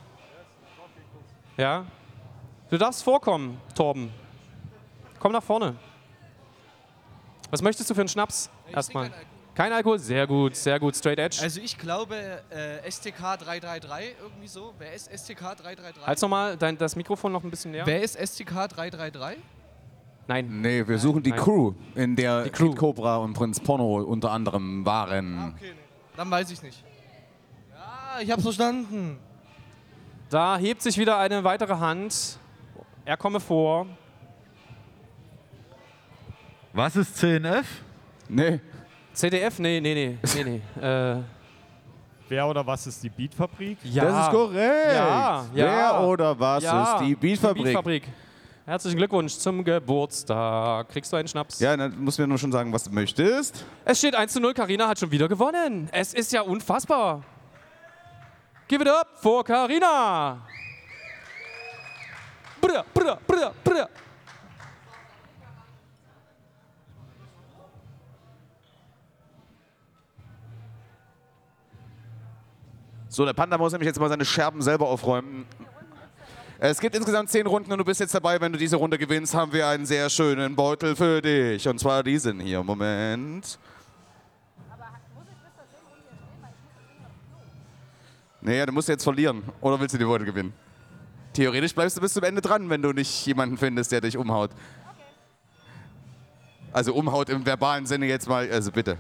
Ja? Du darfst vorkommen, Torben. Komm nach vorne. Was möchtest du für einen Schnaps? Erstmal. Kein Alkohol? Sehr gut, sehr gut. Straight Edge. Also ich glaube äh, STK 333, irgendwie so. Wer ist STK 333? Halt's nochmal dein, das Mikrofon noch ein bisschen näher. Wer ist STK 333? Nein. Nee, wir suchen die Nein. Crew, in der Die Crew. Kid Cobra und Prinz Porno unter anderem Ah, waren. Okay, nee. Dann weiß ich nicht. Ja, ich hab's verstanden. Da hebt sich wieder eine weitere Hand. Er komme vor. Was ist CNF? Nee. CDF? Nee, nee, nee. nee, nee. äh, Wer oder was ist die Beatfabrik? ja. Das ist korrekt. Ja, ja. Wer oder was Ja, ist die Beatfabrik? Beatfabrik. Herzlichen Glückwunsch zum Geburtstag. Kriegst du einen Schnaps? Ja, dann musst du mir nur schon sagen, was du möchtest. Es steht 1 zu 0. Karina hat schon wieder gewonnen. Es ist ja unfassbar. Give it up for Karina. Brr, brr, brr, brr. So, der Panda muss nämlich jetzt mal seine Scherben selber aufräumen. Es gibt insgesamt zehn Runden und du bist jetzt dabei. Wenn du diese Runde gewinnst, haben wir einen sehr schönen Beutel für dich. Und zwar diesen hier. Moment. Naja, du musst jetzt verlieren. Oder willst du die Worte gewinnen? Theoretisch bleibst du bis zum Ende dran, wenn du nicht jemanden findest, der dich umhaut. Also umhaut im verbalen Sinne jetzt mal, also bitte.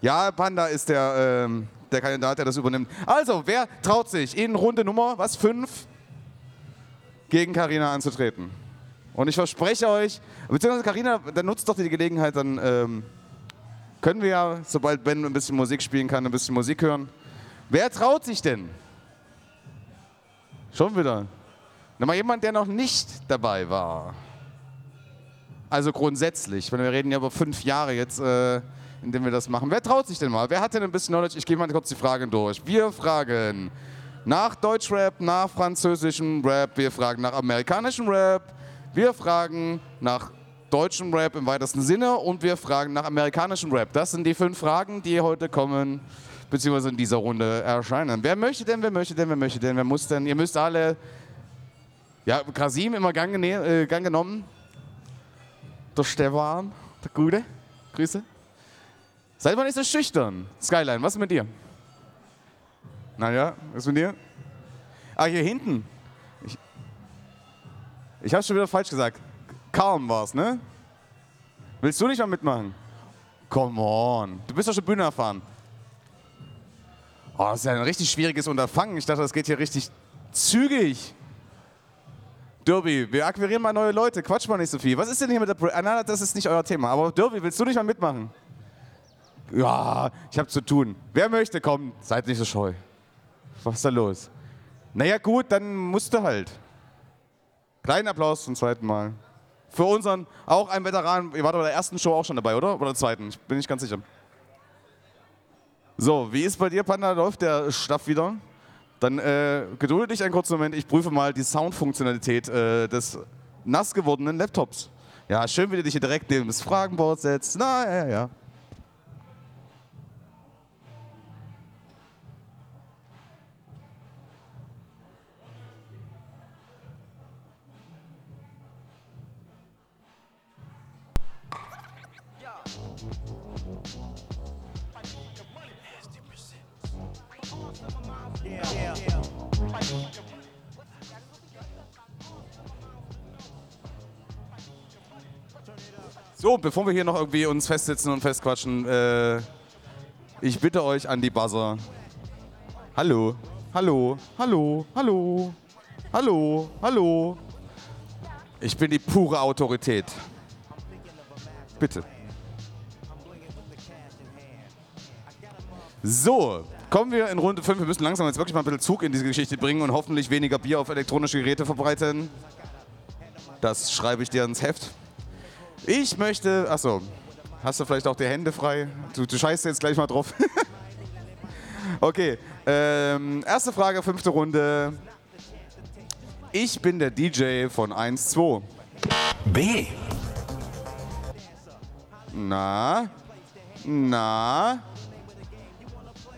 Ja, Panda ist der, ähm, der Kandidat, der das übernimmt. Also, wer traut sich in Runde Nummer, was, fünf, gegen Karina anzutreten? Und ich verspreche euch, beziehungsweise Karina, dann nutzt doch die Gelegenheit, dann ähm, können wir ja, sobald Ben ein bisschen Musik spielen kann, ein bisschen Musik hören. Wer traut sich denn? Schon wieder. Nochmal jemand, der noch nicht dabei war. Also grundsätzlich, wenn wir reden ja über fünf Jahre jetzt, äh, in denen wir das machen. Wer traut sich denn mal? Wer hat denn ein bisschen Knowledge? Ich gehe mal kurz die Fragen durch. Wir fragen nach Deutschrap, nach französischem Rap, wir fragen nach amerikanischem Rap, wir fragen nach deutschem Rap im weitesten Sinne und wir fragen nach amerikanischem Rap. Das sind die fünf Fragen, die heute kommen, beziehungsweise in dieser Runde erscheinen. Wer möchte denn, wer möchte denn, wer möchte denn, wer muss denn? Ihr müsst alle, ja, Krasim immer Gang, äh, Gang genommen. Der Stefan, der Gute, Grüße. Seid mal nicht so schüchtern. Skyline, was ist mit dir? Naja, was ist mit dir? Ah, hier hinten. Ich, ich hab's schon wieder falsch gesagt. Calm war's, ne? Willst du nicht mal mitmachen? Come on. Du bist doch schon Bühne erfahren. Oh, das ist ja ein richtig schwieriges Unterfangen. Ich dachte, das geht hier richtig zügig. Derby, wir akquirieren mal neue Leute. Quatsch mal nicht so viel. Was ist denn hier mit der... Pro ah, na, das ist nicht euer Thema. Aber Derby, willst du nicht mal mitmachen? Ja, ich hab zu tun. Wer möchte, komm, seid nicht so scheu. Was ist da los? Naja, gut, dann musst du halt. Kleinen Applaus zum zweiten Mal. Für unseren, auch ein Veteran. Ihr wart bei der ersten Show auch schon dabei, oder? Oder der zweiten? Ich bin nicht ganz sicher. So, wie ist bei dir, Panda? Läuft der Staff wieder? Dann äh, gedulde dich einen kurzen Moment. Ich prüfe mal die Soundfunktionalität äh, des nass gewordenen Laptops. Ja, schön, wie du dich hier direkt neben das Fragenboard setzt. Na, ja, ja. Bevor wir hier noch irgendwie uns festsitzen und festquatschen, äh, ich bitte euch an die Buzzer. Hallo, hallo, hallo, hallo, hallo, hallo. Ich bin die pure Autorität. Bitte. So, kommen wir in Runde 5. Wir müssen langsam jetzt wirklich mal ein bisschen Zug in diese Geschichte bringen und hoffentlich weniger Bier auf elektronische Geräte verbreiten. Das schreibe ich dir ins Heft. Ich möchte. Achso, hast du vielleicht auch die Hände frei? Du, du scheißt jetzt gleich mal drauf. okay, ähm, erste Frage, fünfte Runde. Ich bin der DJ von 1-2. B. Na? Na?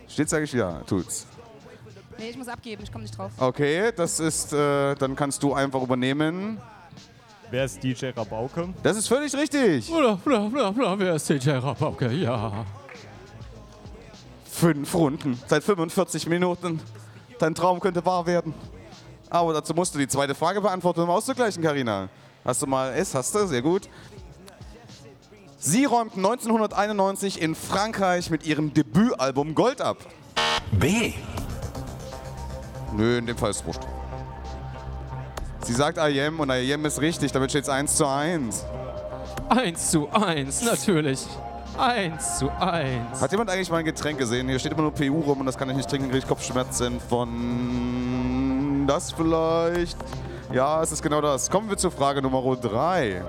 Steht, sage ich ja, tut's. Nee, ich muss abgeben, ich komme nicht drauf. Okay, das ist, äh, dann kannst du einfach übernehmen. Wer ist DJ Rabauke? Das ist völlig richtig. Bla, bla, bla, bla, wer ist DJ Rabauke? Ja. Fünf Runden, seit 45 Minuten. Dein Traum könnte wahr werden. Aber dazu musst du die zweite Frage beantworten, um auszugleichen, Karina. Hast du mal S? Hast du? Sehr gut. Sie räumt 1991 in Frankreich mit ihrem Debütalbum Gold ab. B. Nö, in dem Fall ist es wurscht. Sie sagt IM und IM ist richtig, damit steht es 1 zu 1. 1 zu 1, natürlich. 1 zu 1. Hat jemand eigentlich mal ein Getränk gesehen? Hier steht immer nur PU rum und das kann ich nicht trinken, kriege ich Kopfschmerzen von das vielleicht. Ja, es ist genau das. Kommen wir zur Frage Nummer 3.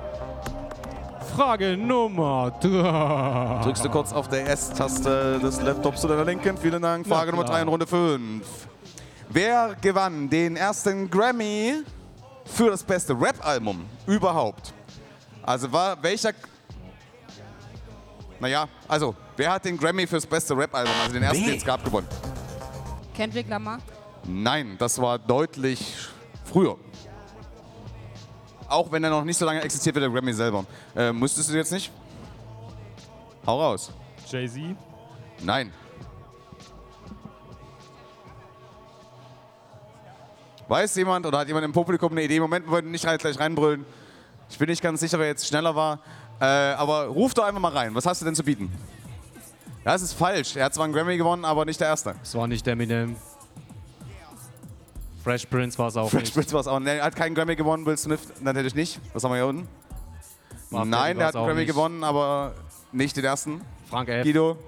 Frage Nummer 3. Drückst du kurz auf der S-Taste des Laptops zu deiner Linken? Vielen Dank. Frage Nummer klar. 3 in Runde 5. Wer gewann den ersten Grammy für das beste Rap-Album überhaupt? Also war welcher... Naja, also, wer hat den Grammy fürs beste Rap-Album, also den ersten, B. den es gab, gewonnen? Kendrick Lamar. Nein, das war deutlich früher. Auch wenn er noch nicht so lange existiert wie der Grammy selber. Äh, müsstest du jetzt nicht? Hau raus. Jay-Z? Nein. Weiß jemand oder hat jemand im Publikum eine Idee? Moment, wir wollten nicht gleich reinbrüllen. Ich bin nicht ganz sicher, wer jetzt schneller war. Äh, aber ruf doch einfach mal rein. Was hast du denn zu bieten? Ja, es ist falsch. Er hat zwar einen Grammy gewonnen, aber nicht der Erste. Es war nicht Eminem. Fresh Prince war es auch Fresh nicht. Prince war es auch. Nee, er hat keinen Grammy gewonnen, Will Smith natürlich nicht. Was haben wir hier unten? Mark Nein, der hat einen Grammy nicht. gewonnen, aber nicht den Ersten. Frank F. Guido.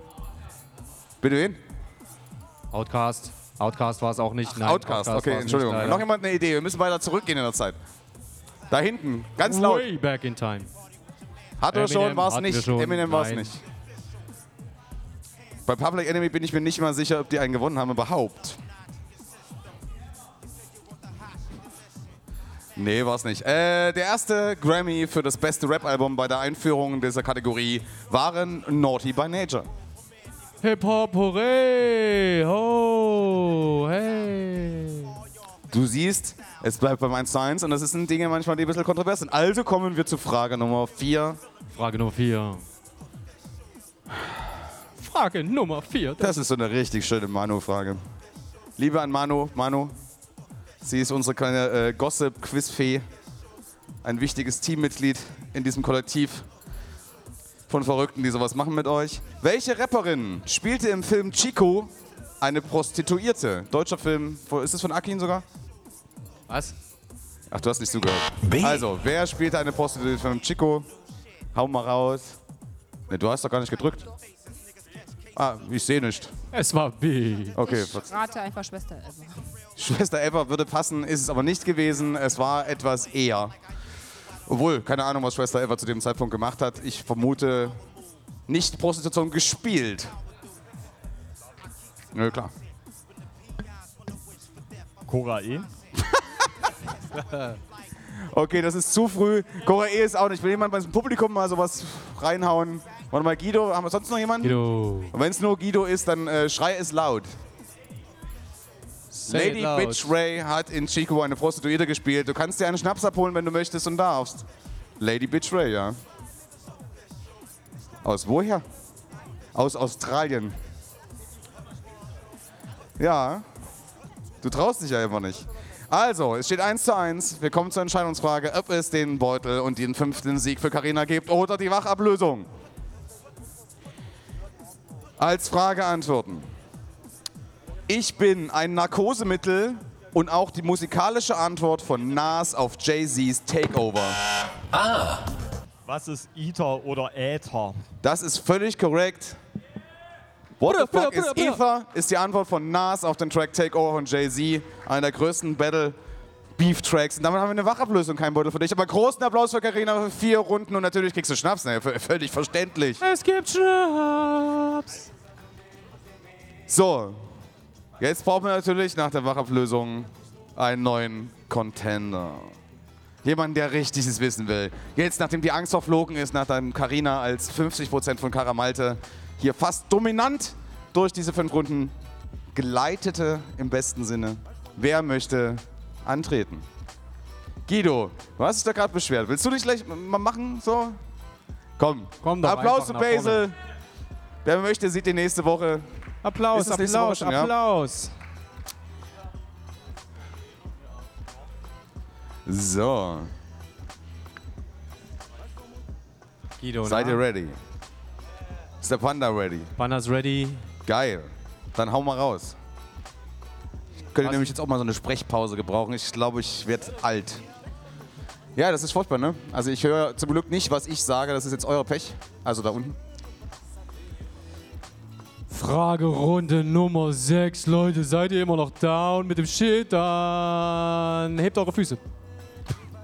Bitte wen? Outcast. Outcast war es auch nicht. Nein, Outcast, okay, war's nicht, Entschuldigung. leider. Noch jemand eine Idee? Wir müssen weiter zurückgehen in der Zeit. Da hinten, ganz laut. Way back in time. Hat er schon, war es nicht. Eminem war es nicht. Bei Public Enemy bin ich mir nicht mal sicher, ob die einen gewonnen haben überhaupt. Nee, war es nicht. Äh, der erste Grammy für das beste Rap-Album bei der Einführung dieser Kategorie waren Naughty by Nature. Hip Hop, hooray! Ho, hey! Du siehst, es bleibt beim 1 zu 1 und das sind Dinge manchmal, die ein bisschen kontrovers sind. Also kommen wir zu Frage Nummer 4. Frage Nummer 4. Frage Nummer 4. Das ist so eine richtig schöne Manu-Frage. Liebe an Manu, Manu, sie ist unsere kleine äh, Gossip-Quiz-Fee. Ein wichtiges Teammitglied in diesem Kollektiv von Verrückten, die sowas machen mit euch. Welche Rapperin spielte im Film Chico eine Prostituierte? Deutscher Film, ist es von Akin sogar? Was? Ach, du hast nicht zugehört. B. Also, wer spielte eine Prostituierte im Film Chico? Hau mal raus. Ne, du hast doch gar nicht gedrückt. Ah, ich sehe nicht. Es war B. Okay, Ich rate einfach Schwester Eva. Schwester Eva würde passen, ist es aber nicht gewesen. Es war etwas eher. Obwohl, keine Ahnung, was Schwester Eva zu dem Zeitpunkt gemacht hat. Ich vermute nicht Prostitution gespielt. Nö, klar. Cora E. Okay, das ist zu früh. Cora E ist auch nicht. Will jemand beim Publikum mal sowas reinhauen? Warte mal, Guido, haben wir sonst noch jemanden? Guido. Und wenn es nur Guido ist, dann äh, schrei es laut. Say Lady. Bitch Ray hat in Chico eine Prostituierte gespielt. Du kannst dir einen Schnaps abholen, wenn du möchtest und darfst. Lady Bitch Ray, ja. Aus woher? Aus Australien. Ja. Du traust dich ja immer nicht. Also, es steht 1 zu 1. Wir kommen zur Entscheidungsfrage, ob es den Beutel und den fünften Sieg für Karina gibt oder die Wachablösung. Als Frage antworten. Ich bin ein Narkosemittel und auch die musikalische Antwort von Nas auf Jay-Z's Takeover. Was ist Ether oder Äther? Das ist völlig korrekt. What the fuck is Ether? Ist die Antwort von Nas auf den Track Takeover von Jay-Z, einer der größten Battle Beef Tracks. Und damit haben wir eine Wachablösung, kein Beutel für dich. Aber großen Applaus für Karina für vier Runden und natürlich kriegst du Schnaps. Ne? Völlig verständlich. Es gibt Schnaps. So, jetzt brauchen wir natürlich nach der Wachablösung einen neuen Contender. Jemanden, der richtiges wissen will. Jetzt, nachdem die Angst verflogen ist, nachdem Karina als 50% von Karamalte hier fast dominant durch diese fünf Runden geleitete, im besten Sinne. Wer möchte antreten? Guido, du hast dich da gerade beschwert. Willst du dich gleich mal machen? So? Komm. Komm doch Applaus zu nach. Basil. Wer möchte, sieht die nächste Woche. Applaus, Applaus, schon, ja? Applaus. So, Guido, seid na? ihr ready? Ist der Panda ready? Banner's ready. Geil. Dann hau mal raus. Ich könnte Was? nämlich jetzt auch mal so eine Sprechpause gebrauchen. Ich glaube, ich werde alt. Ja, das ist furchtbar, ne? Also ich höre zum Glück nicht, was ich sage. Das ist jetzt euer Pech. Also da unten. Fragerunde Nummer 6. Leute, seid ihr immer noch down mit dem Shit? Dann hebt eure Füße.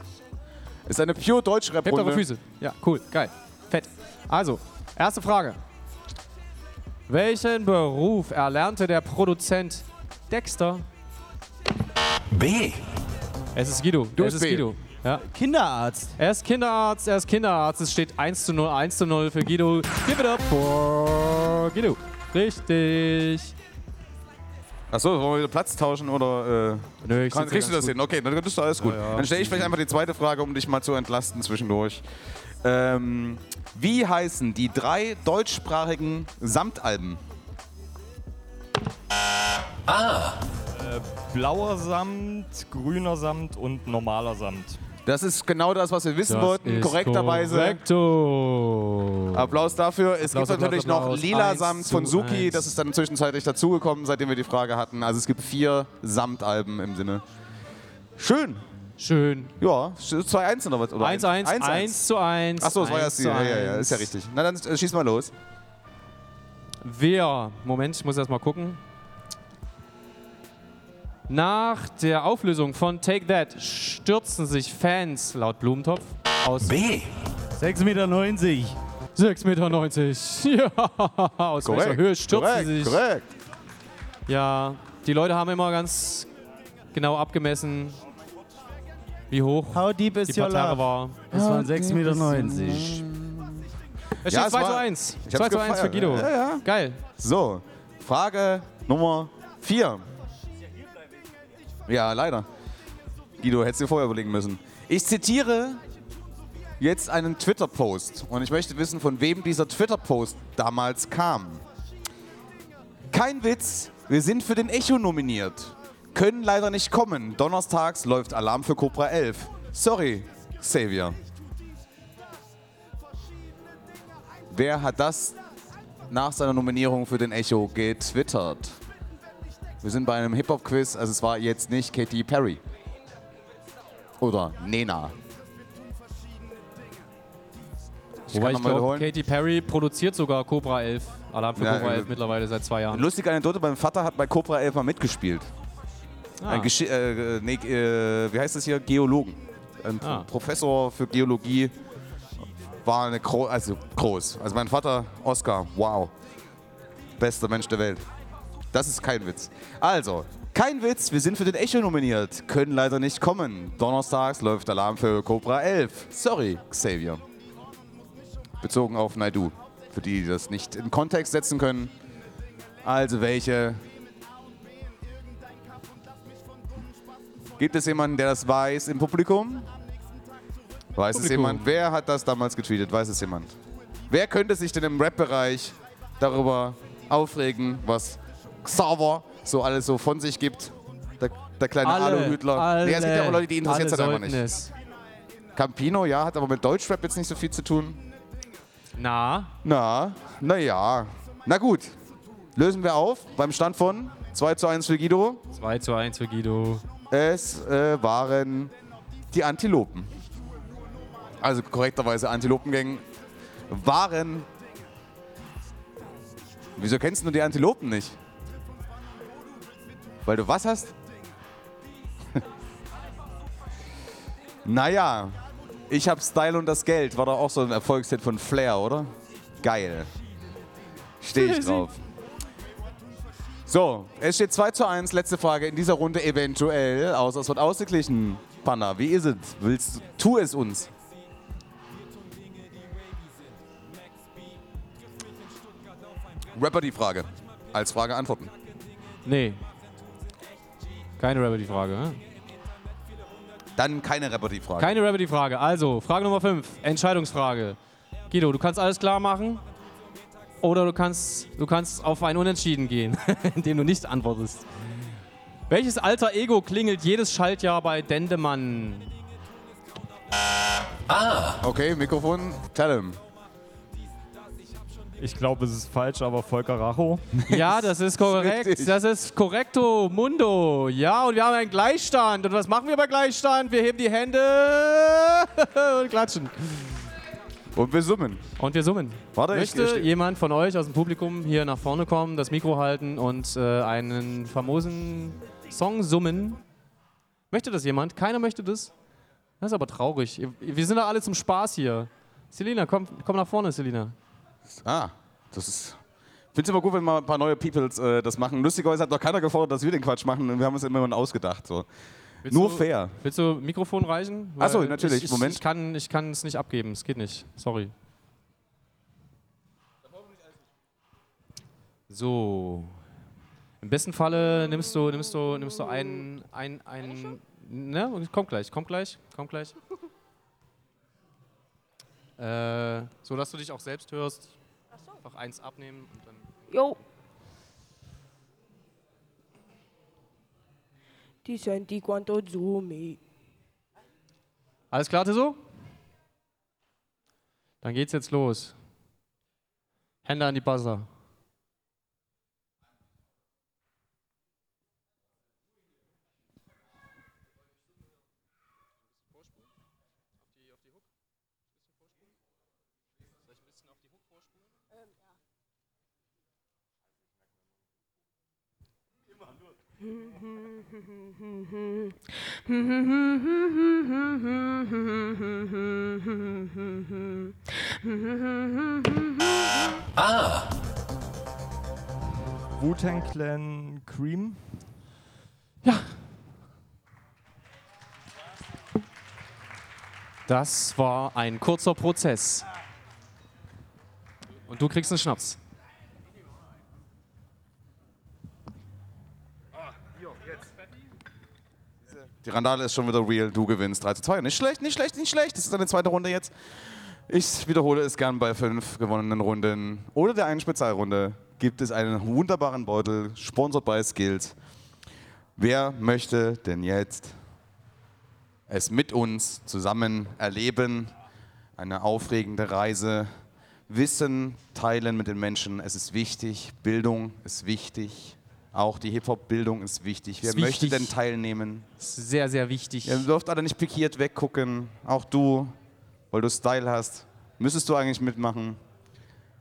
Ist eine pure Hebt eure. Füße. Ja, cool, geil. Fett. Also, erste Frage. Welchen Beruf erlernte der Produzent Dexter? B. Es ist Guido. Du es bist ist B. Guido. Ja. Kinderarzt. Er ist Kinderarzt, er ist Kinderarzt. Es steht 1 zu 0, 1 zu 0 für Guido. Give it up for Guido. Richtig. Achso, wollen wir wieder Platz tauschen oder. Äh, Nö, ich kann, kriegst du das gut. hin? Okay, dann ist doch alles gut. Ja, ja. Dann stelle ich vielleicht einfach die zweite Frage, um dich mal zu entlasten zwischendurch. Ähm, wie heißen die drei deutschsprachigen Samtalben? Äh, blauer Samt, grüner Samt und normaler Samt. Das ist genau das, was wir wissen Das wollten. Korrekterweise. Korrekto. Applaus dafür. Es Applaus, gibt natürlich Applaus, noch Applaus. lila Samt von Suki. Das ist dann zwischenzeitlich dazugekommen, seitdem wir die Frage hatten. Also es gibt vier Samtalben im Sinne. Schön. Schön. Ja, 2-1 oder was? Oder 1-1, 1 zu 1. Achso, das war ja 1 die. zu Ja, ja, ja, 1. ist ja richtig. Na dann äh, schieß mal los. Wer, Moment, ich muss erst mal gucken. Nach der Auflösung von Take That stürzen sich Fans laut Blumentopf aus B. 6,90 Meter. 6,90 Meter. Ja, aus welcher Korrekt, Höhe stürzen korrekt, sie sich? korrekt. Ja, die Leute haben immer ganz genau abgemessen, wie hoch How deep is die your Parterre love? war. Es waren 6,90 Meter. Es Ja, steht es 2 zu war- 1. Ich 2 hab's zu 1 für. Guido. Ja, ja. Geil. So, Frage Nummer 4. Ja, leider. Guido, hättest du dir vorher überlegen müssen. Ich zitiere jetzt einen Twitter-Post und ich möchte wissen, von wem dieser Twitter-Post damals kam. Kein Witz, wir sind für den Echo nominiert. Können leider nicht kommen. Donnerstags läuft Alarm für Cobra 11. Sorry, Xavier. Wer hat das nach seiner Nominierung für den Echo getwittert? Wir sind bei einem Hip-Hop-Quiz, also es war jetzt nicht Katy Perry. Oder Nena. Ich Wobei ich glaube. Katy Perry produziert sogar Cobra 11. Alarm für Ja, Cobra äh, 11 mittlerweile seit zwei Jahren. Lustige Anekdote, mein Vater hat bei Cobra 11 mal mitgespielt. Ah. Ein Geschi äh, nee, äh, wie heißt das hier? Geologen. Ein Ah. Professor für Geologie. War eine gro also groß. Also mein Vater, Oscar, wow. Bester Mensch der Welt. Das ist kein Witz. Also, kein Witz, wir sind für den Echo nominiert. Können leider nicht kommen. Donnerstags läuft Alarm für Cobra 11. Sorry, Xavier. Bezogen auf Naidu. Für die, die das nicht in Kontext setzen können. Also welche Gibt es jemanden, der das weiß im Publikum? Weiß es Publikum. jemand? Wer hat das damals getweetet? Weiß es jemand? Wer könnte sich denn im Rap-Bereich darüber aufregen, was Xaver so alles so von sich gibt? Der, der kleine Aluhütler. alle, Nee, es gibt ja auch Leute, die interessiert es halt einfach nicht. es. Campino, ja, hat aber mit Deutschrap jetzt nicht so viel zu tun. Na, Na, naja. Na gut. Lösen wir auf beim Stand von 2 zu 1 für Guido. 2 zu 1 für Guido. Es äh, waren die Antilopen. Also korrekterweise Antilopengang waren. Wieso kennst du die Antilopen nicht? Weil du was hast? naja, ich hab Style und das Geld. War doch auch so ein Erfolgshit von Flair, oder? Geil. Stehe ich drauf. So, es steht 2 zu 1. Letzte Frage in dieser Runde eventuell. Außer es wird ausgeglichen. Panda, wie ist es? Willst du, tu es uns. Rapper die Frage. Als Frage antworten. Nee. Keine Rapper die Frage. Ne? Dann keine Rapper die Frage. Keine Rapper die Frage. Also, Frage Nummer 5. Entscheidungsfrage. Guido, du kannst alles klar machen. Oder du kannst, du kannst auf ein Unentschieden gehen, indem du nicht antwortest. Welches alter Ego klingelt jedes Schaltjahr bei Dendemann? Okay, Mikrofon, tell him. Ich glaube, es ist falsch, aber Volker Racho. Ja, das ist korrekt. Das ist korrekto, Mundo. Ja, und wir haben einen Gleichstand. Und was machen wir bei Gleichstand? Wir heben die Hände und klatschen. Und wir summen. Und wir summen. Warte, ich- Möchte ich- jemand von euch aus dem Publikum hier nach vorne kommen, das Mikro halten und äh, einen famosen Song summen? Möchte das jemand? Keiner möchte das? Das ist aber traurig. Wir sind da alle zum Spaß hier. Selina, komm, komm nach vorne, Selina. Ah, das ist. Ich finde es immer gut, wenn mal ein paar neue Peoples äh, das machen. Lustigerweise hat doch keiner gefordert, dass wir den Quatsch machen und wir haben uns immer ausgedacht. So. Nur du, fair. Willst du Mikrofon reichen? Ach so, Weil natürlich. Ich, ich, Moment. Ich kann, ich kann es nicht abgeben. Es geht nicht. Sorry. So. Im besten Falle nimmst du, nimmst du, nimmst du einen, ein, ein, ne? Kommt gleich, kommt gleich, kommt gleich. Äh, so dass du dich auch selbst hörst. Einfach eins abnehmen und dann. Jo. Ti senti quanto zoomi. Alles klar, so? Dann geht's jetzt los. Hände an die Buzzer. Ah. Wu-Tang Clan Cream. Das war ein kurzer Prozess. Und du kriegst einen Schnaps. Die Randale ist schon wieder real. Du gewinnst 3 zu 2. Nicht schlecht, nicht schlecht, nicht schlecht. Das ist deine zweite Runde jetzt. Ich wiederhole es gern bei fünf gewonnenen Runden oder der einen Spezialrunde gibt es einen wunderbaren Beutel, sponsored by Skills. Wer möchte denn jetzt es mit uns zusammen erleben? Eine aufregende Reise. Wissen teilen mit den Menschen. Es ist wichtig. Bildung ist wichtig. Auch die Hip-Hop-Bildung ist wichtig. Wer Ist möchte wichtig. denn teilnehmen? Sehr, sehr wichtig. Ihr dürft alle nicht pikiert weggucken. Auch du, weil du Style hast. Müsstest du eigentlich mitmachen?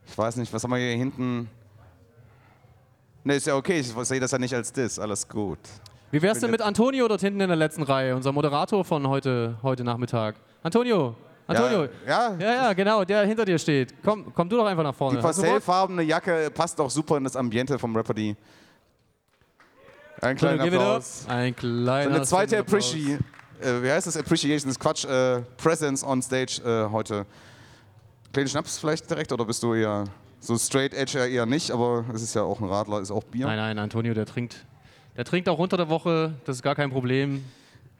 Ich weiß nicht, was haben wir hier hinten? Ne, ist ja okay. Ich sehe das ja nicht als Diss. Alles gut. Wie wär's denn mit Antonio dort hinten in der letzten Reihe, unser Moderator von heute, heute Nachmittag? Antonio! Antonio! Ja, ja, ja, genau, der hinter dir steht. Komm, komm du doch einfach nach vorne. Die pastellfarbene Jacke passt auch super in das Ambiente vom Rapper D. Ein kleiner. Applaus. Ein kleiner Seine zweite. Appreciation, äh, wie heißt das? Appreciation ist Quatsch. Äh, Presence on Stage äh, heute. Kleinen Schnaps vielleicht direkt oder bist du eher so straight edge eher nicht, aber es ist ja auch ein Radler, ist auch Bier. Nein, nein, Antonio, der trinkt. Der trinkt auch unter der Woche, das ist gar kein Problem.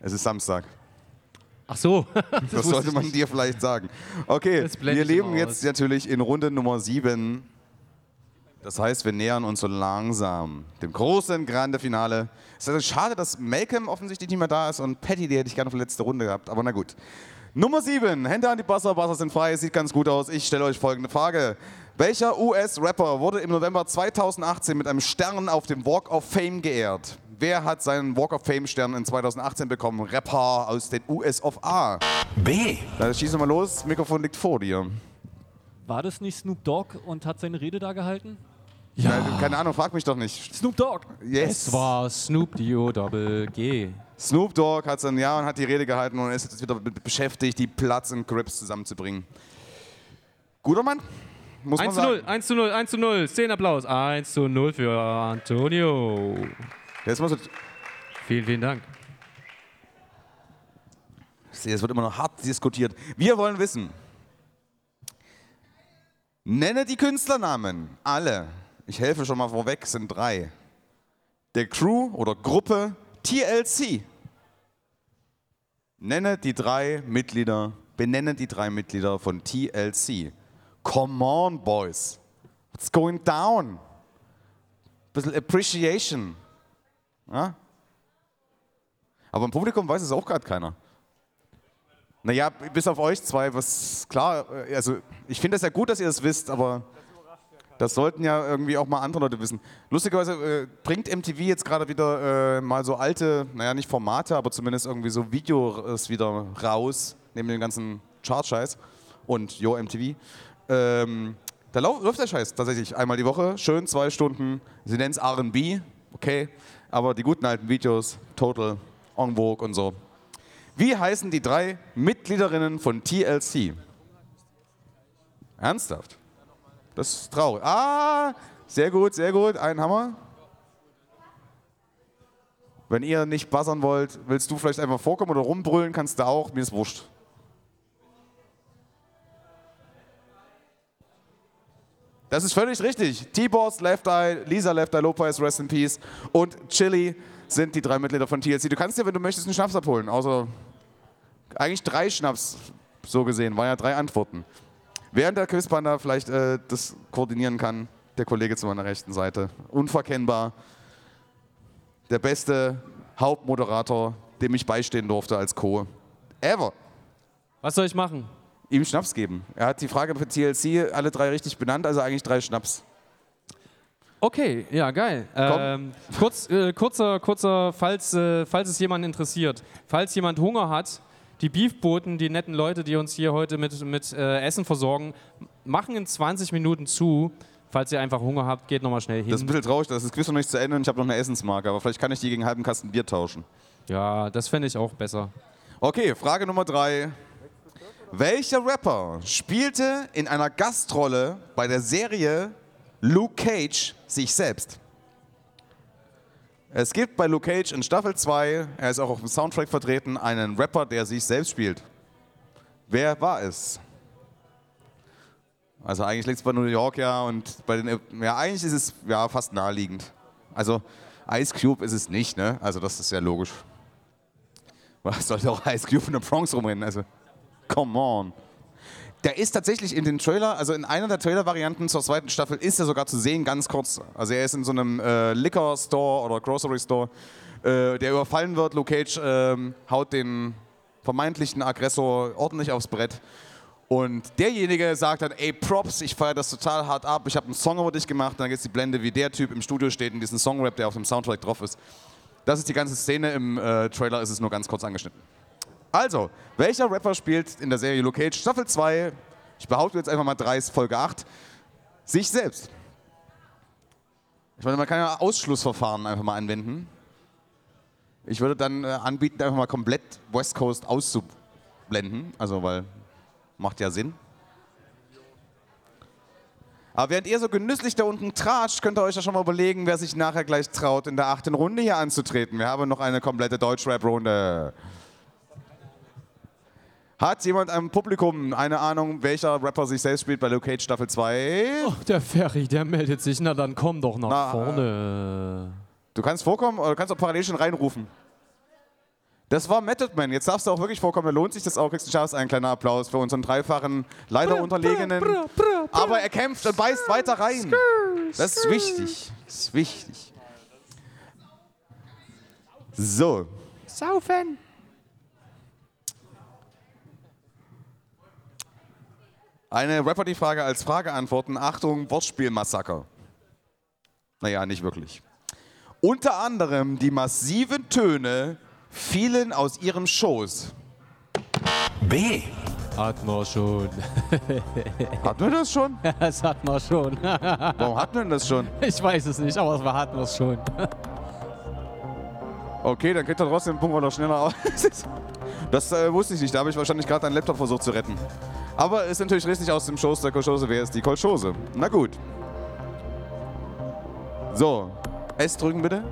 Es ist Samstag. Ach so. Das, wusste sollte man dir vielleicht sagen. Okay, Das wir leben jetzt natürlich in Runde Nummer 7. Das heißt, wir nähern uns so langsam dem großen Grande Finale. Es ist also schade, dass Malcolm offensichtlich nicht mehr da ist und Patty, die hätte ich gerne für letzte Runde gehabt. Aber na gut. Nummer 7. Hände an die Buzzer, Buzzer sind frei. Sieht ganz gut aus. Ich stelle euch folgende Frage. Welcher US-Rapper wurde im November 2018 mit einem Stern auf dem Walk of Fame geehrt? Wer hat seinen Walk of Fame-Stern in 2018 bekommen? Rapper aus den US of A. B. Dann schießen wir mal los. Das Mikrofon liegt vor dir. War das nicht Snoop Dogg und hat seine Rede da gehalten? Ja. Keine Ahnung, frag mich doch nicht. Snoop Dogg. Yes. Es war Snoop Dio Double G. Snoop Dogg hat sein Jahr und hat die Rede gehalten und ist jetzt wieder be- beschäftigt, die Platz und Crips zusammenzubringen. Guter Mann. Muss 1 man zu sagen. 0, 1 zu 0, 1 zu 0. Szenenapplaus. 1 zu 0 für Antonio. Jetzt muss Vielen, vielen Dank. Ich sehe, es wird immer noch hart diskutiert. Wir wollen wissen. Nenne die Künstlernamen. Alle. Ich helfe schon mal vorweg, es sind drei. Der Crew oder Gruppe TLC. Nenne die drei Mitglieder, benenne die drei Mitglieder von TLC. Come on, boys. What's going down? Bisschen Appreciation. Ja? Aber im Publikum weiß es auch gerade keiner. Naja, bis auf euch zwei, was klar, äh, also ich finde es ja gut, dass ihr das wisst, aber das sollten ja irgendwie auch mal andere Leute wissen. Lustigerweise äh, bringt MTV jetzt gerade wieder äh, mal so alte, naja, nicht Formate, aber zumindest irgendwie so Videos wieder raus, neben dem ganzen Chart-Scheiß und Yo MTV. Ähm, da läuft der Scheiß tatsächlich einmal die Woche, schön zwei Stunden. Sie nennen es RB, okay, aber die guten alten Videos, Total, En Vogue und so. Wie heißen die drei Mitgliederinnen von TLC? Ernsthaft? Das ist traurig. Ah, sehr gut, sehr gut. Ein Hammer. Wenn ihr nicht buzzern wollt, willst du vielleicht einfach vorkommen oder rumbrüllen, kannst du auch. Mir ist wurscht. Das ist völlig richtig. T-Boss, Left Eye, Lisa Left Eye Lopez, Rest in Peace und Chili sind die drei Mitglieder von TLC. Du kannst dir, wenn du möchtest, einen Schnaps abholen. Außer eigentlich drei Schnaps, so gesehen. War ja drei Antworten. Während der Quizpanda vielleicht äh, das koordinieren kann, der Kollege zu meiner rechten Seite. Unverkennbar. Der beste Hauptmoderator, dem ich beistehen durfte als Co. Ever. Was soll ich machen? Ihm Schnaps geben. Er hat die Frage für TLC alle drei richtig benannt, also eigentlich drei Schnaps. Okay, ja, geil. Ähm, kurz, äh, kurzer, kurzer, falls, äh, falls es jemanden interessiert. Falls jemand Hunger hat, die Beefboten, die netten Leute, die uns hier heute mit, mit äh, Essen versorgen, machen in 20 Minuten zu. Falls ihr einfach Hunger habt, geht nochmal schnell hin. Das ist ein bisschen traurig, das ist Quiz noch nicht zu Ende und ich habe noch eine Essensmarke, aber vielleicht kann ich die gegen einen halben Kasten Bier tauschen. Ja, das fände ich auch besser. Okay, Frage Nummer drei. Welcher Rapper spielte in einer Gastrolle bei der Serie Luke Cage sich selbst? Es gibt bei Luke Cage in Staffel 2, er ist auch auf dem Soundtrack vertreten, einen Rapper, der sich selbst spielt. Wer war es? Also eigentlich liegt es bei New York ja und bei den, ja eigentlich ist es ja fast naheliegend. Also Ice Cube ist es nicht, ne? Also das ist ja logisch. Was sollte auch Ice Cube in der Bronx rumrennen? Also, come on. Der ist tatsächlich in den Trailer, also in einer der Trailer-Varianten zur zweiten Staffel ist er sogar zu sehen, ganz kurz. Also er ist in so einem äh, Liquor-Store oder Grocery-Store, äh, der überfallen wird. Luke Cage ähm, haut den vermeintlichen Aggressor ordentlich aufs Brett. Und derjenige sagt dann, ey Props, ich feiere das total hart ab, ich habe einen Song über dich gemacht. Und dann es die Blende, wie der Typ im Studio steht und diesen Songrap, der auf dem Soundtrack drauf ist. Das ist die ganze Szene, im äh, Trailer ist es nur ganz kurz angeschnitten. Also, welcher Rapper spielt in der Serie Luke Cage Staffel 2, ich behaupte jetzt einfach mal 3 ist Folge 8, sich selbst? Ich meine, man kann ja Ausschlussverfahren einfach mal anwenden. Ich würde dann äh, anbieten, einfach mal komplett West Coast auszublenden, also weil macht ja Sinn. Aber während ihr so genüsslich da unten tratscht, könnt ihr euch ja schon mal überlegen, wer sich nachher gleich traut, in der achten Runde hier anzutreten. Wir haben noch eine komplette Deutschrap-Runde. Hat jemand am Publikum eine Ahnung, welcher Rapper sich selbst spielt bei Luke Cage Staffel 2? Oh, der Ferry, der meldet sich. Na, dann komm doch nach Na, vorne. Du kannst vorkommen oder du kannst auch parallel schon reinrufen. Das war Method Man. Jetzt darfst du auch wirklich vorkommen. Da lohnt sich das auch. Kriegst du schaffst einen kleinen Applaus für unseren dreifachen, leider unterlegenen. Aber er kämpft und beißt weiter rein. Das ist wichtig. Das ist wichtig. So. Saufen. Eine Rapper die Frage als Frage antworten. Achtung, Wortspielmassaker. Naja, nicht wirklich. Unter anderem die massiven Töne fielen aus ihrem Schoß. B. Hatten wir schon. Hatten wir das schon? Ja, das hatten wir schon. Warum hatten wir denn das schon? Ich weiß es nicht, aber wir hatten es schon. Okay, dann kriegt er trotzdem den Punkt, er schneller aus. Das äh, wusste ich nicht. Da habe ich wahrscheinlich gerade deinen Laptop versucht zu retten. Aber ist natürlich richtig aus dem Schoß der Kolchose. Wer ist die Kolchose? Na gut. So, S drücken bitte.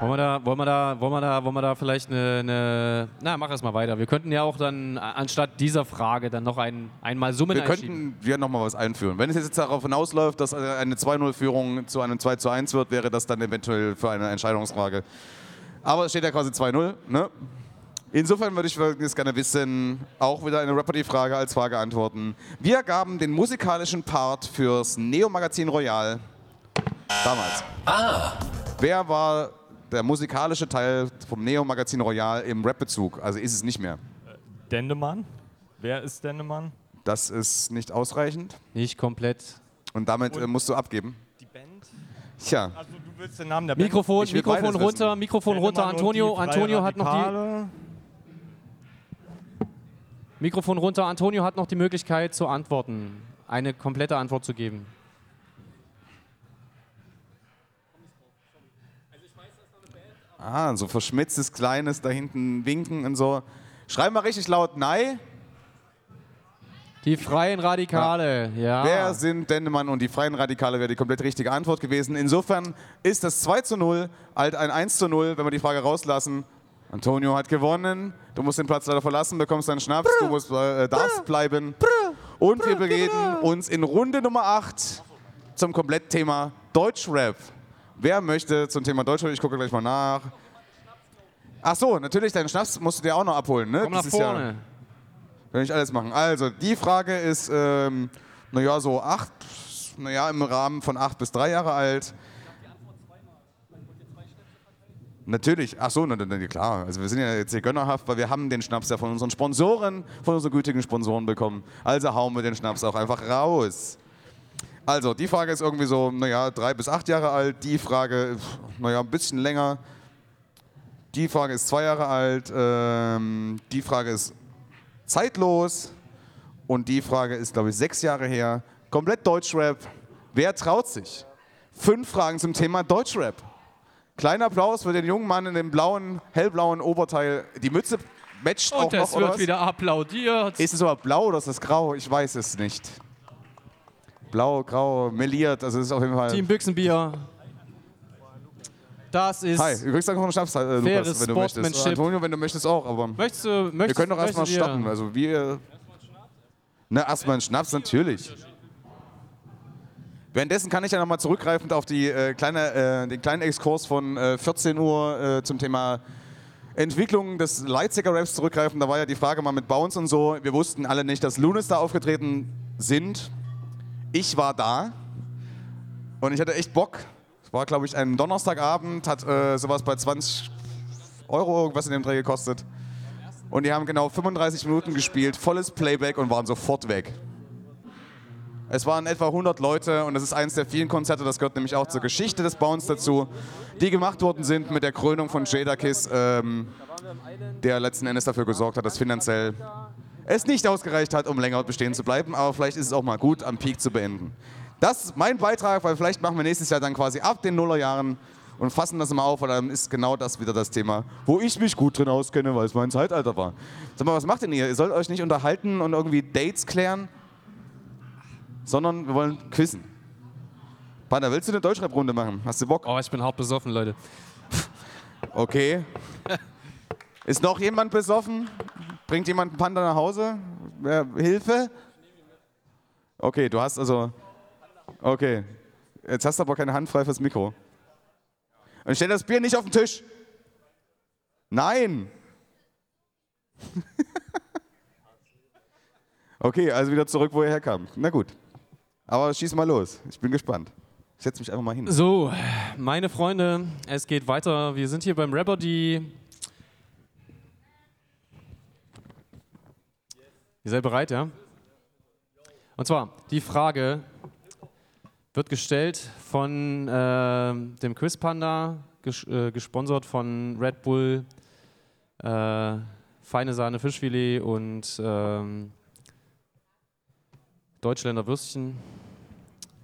Wollen wir da, wollen wir da, wollen wir da, wollen wir da vielleicht eine, eine na, mach es mal weiter. Wir könnten ja auch dann a- anstatt dieser Frage dann noch ein, einmal Summen Wir könnten wir nochmal was einführen. Wenn es jetzt darauf hinausläuft, dass eine 2-0-Führung zu einem 2 zu 1 wird, wäre das dann eventuell für eine Entscheidungsfrage. Aber es steht ja quasi 2-0. Ne? Insofern würde ich jetzt gerne wissen, auch wieder eine Rapper-Die-Frage als Frage antworten. Wir gaben den musikalischen Part fürs Neo-Magazin Royal damals. Ah. Wer war der musikalische Teil vom Neo-Magazin Royal im Rap-Bezug? Also ist es nicht mehr. Dendemann? Wer ist Dendemann? Das ist nicht ausreichend. Nicht komplett. Und damit äh, musst du abgeben. Die Band? Tja. Also willst den Namen der Mikrofon, Band? Ich will Mikrofon beides runter, wissen. Mikrofon runter. Antonio, Antonio hat noch die. Mikrofon runter. Antonio hat noch die Möglichkeit zu antworten. Eine komplette Antwort zu geben. Ah, so verschmitztes, kleines, da hinten winken und so. Schreib mal richtig laut Nein. Die Freien Radikale, ja. Wer sind Dendemann und die Freien Radikale wäre die komplett richtige Antwort gewesen. Insofern ist das 2 zu 0 halt ein 1 zu 0, wenn wir die Frage rauslassen. Antonio hat gewonnen. Du musst den Platz leider verlassen, bekommst deinen Schnaps, du musst, äh, darfst bleiben. Und wir begeben uns in Runde Nummer 8 zum Komplettthema Deutschrap. Wer möchte zum Thema Deutschrap? Ich gucke gleich mal nach. Ach so, natürlich, deinen Schnaps musst du dir auch noch abholen. Ne? Komm nach ist ja- vorne. Kann ich alles machen. Also, die Frage ist, ähm, naja, so acht, naja, im Rahmen von acht bis drei Jahre alt. Natürlich, ach so, na, na, klar. Also wir sind ja jetzt hier gönnerhaft, weil wir haben den Schnaps ja von unseren Sponsoren, von unseren gütigen Sponsoren bekommen. Also hauen wir den Schnaps auch einfach raus. Also, die Frage ist irgendwie so, naja, drei bis acht Jahre alt. Die Frage, naja, ein bisschen länger. Die Frage ist zwei Jahre alt. Ähm, die Frage ist zeitlos. Und die Frage ist, glaube ich, sechs Jahre her. Komplett Deutschrap. Wer traut sich? Fünf Fragen zum Thema Deutschrap. Kleiner Applaus für den jungen Mann in dem blauen, hellblauen Oberteil. Die Mütze matcht auch Und noch, es oder wird was? wieder applaudiert. Ist es aber blau oder ist es grau? Ich weiß es nicht. Blau, grau, meliert, also es ist auf jeden Fall... Team Büchsenbier. Das ist. Hi, du kriegst einfach noch einen Schnaps, äh, Lukas, wenn du möchtest. Antonio, wenn du möchtest auch, aber... Möchtest du. wir Möchtest, können doch erstmal starten. Also wir... Na, erstmal einen Schnaps, natürlich. Währenddessen kann ich ja nochmal zurückgreifend auf die, äh, kleine, äh, den kleinen Exkurs von äh, 14 Uhr äh, zum Thema Entwicklung des Lightsticker-Raps zurückgreifen. Da war ja die Frage mal mit Bounce und so. Wir wussten alle nicht, dass Lunis da aufgetreten sind. Ich war da und ich hatte echt Bock. Es war, glaube ich, ein Donnerstagabend, hat äh, sowas bei 20 Euro irgendwas in dem Dreh gekostet. Und die haben genau 35 Minuten gespielt, volles Playback und waren sofort weg. Es waren etwa 100 Leute und das ist eines der vielen Konzerte, das gehört nämlich auch zur Geschichte des Bounce dazu, die gemacht worden sind mit der Krönung von Jada Kiss, ähm, der letzten Endes dafür gesorgt hat, dass finanziell es nicht ausgereicht hat, um länger bestehen zu bleiben, aber vielleicht ist es auch mal gut, am Peak zu beenden. Das ist mein Beitrag, weil vielleicht machen wir nächstes Jahr dann quasi ab den Nullerjahren und fassen das mal auf, weil dann ist genau das wieder das Thema, wo ich mich gut drin auskenne, weil es mein Zeitalter war. Sag mal, was macht denn ihr? Ihr sollt euch nicht unterhalten und irgendwie Dates klären, sondern wir wollen quizzen. Panda, willst du eine Deutschrap-Runde machen? Hast du Bock? Oh, ich bin hart besoffen, Leute. Okay. Ist noch jemand besoffen? Bringt jemand einen Panda nach Hause? Hilfe? Okay, du hast also. Okay. Jetzt hast du aber keine Hand frei fürs Mikro. Und stell das Bier nicht auf den Tisch. Nein! okay, also wieder zurück, wo ihr herkamt. Na gut. Aber schieß mal los. Ich bin gespannt. Ich setze mich einfach mal hin. So, meine Freunde, es geht weiter. Wir sind hier beim Rapper, die. Ihr seid bereit, ja? Und zwar, die Frage wird gestellt von äh, dem Quiz Panda, ges äh, gesponsert von Red Bull, äh, feine Sahne Fischfilet und ähm, Deutschländer Würstchen.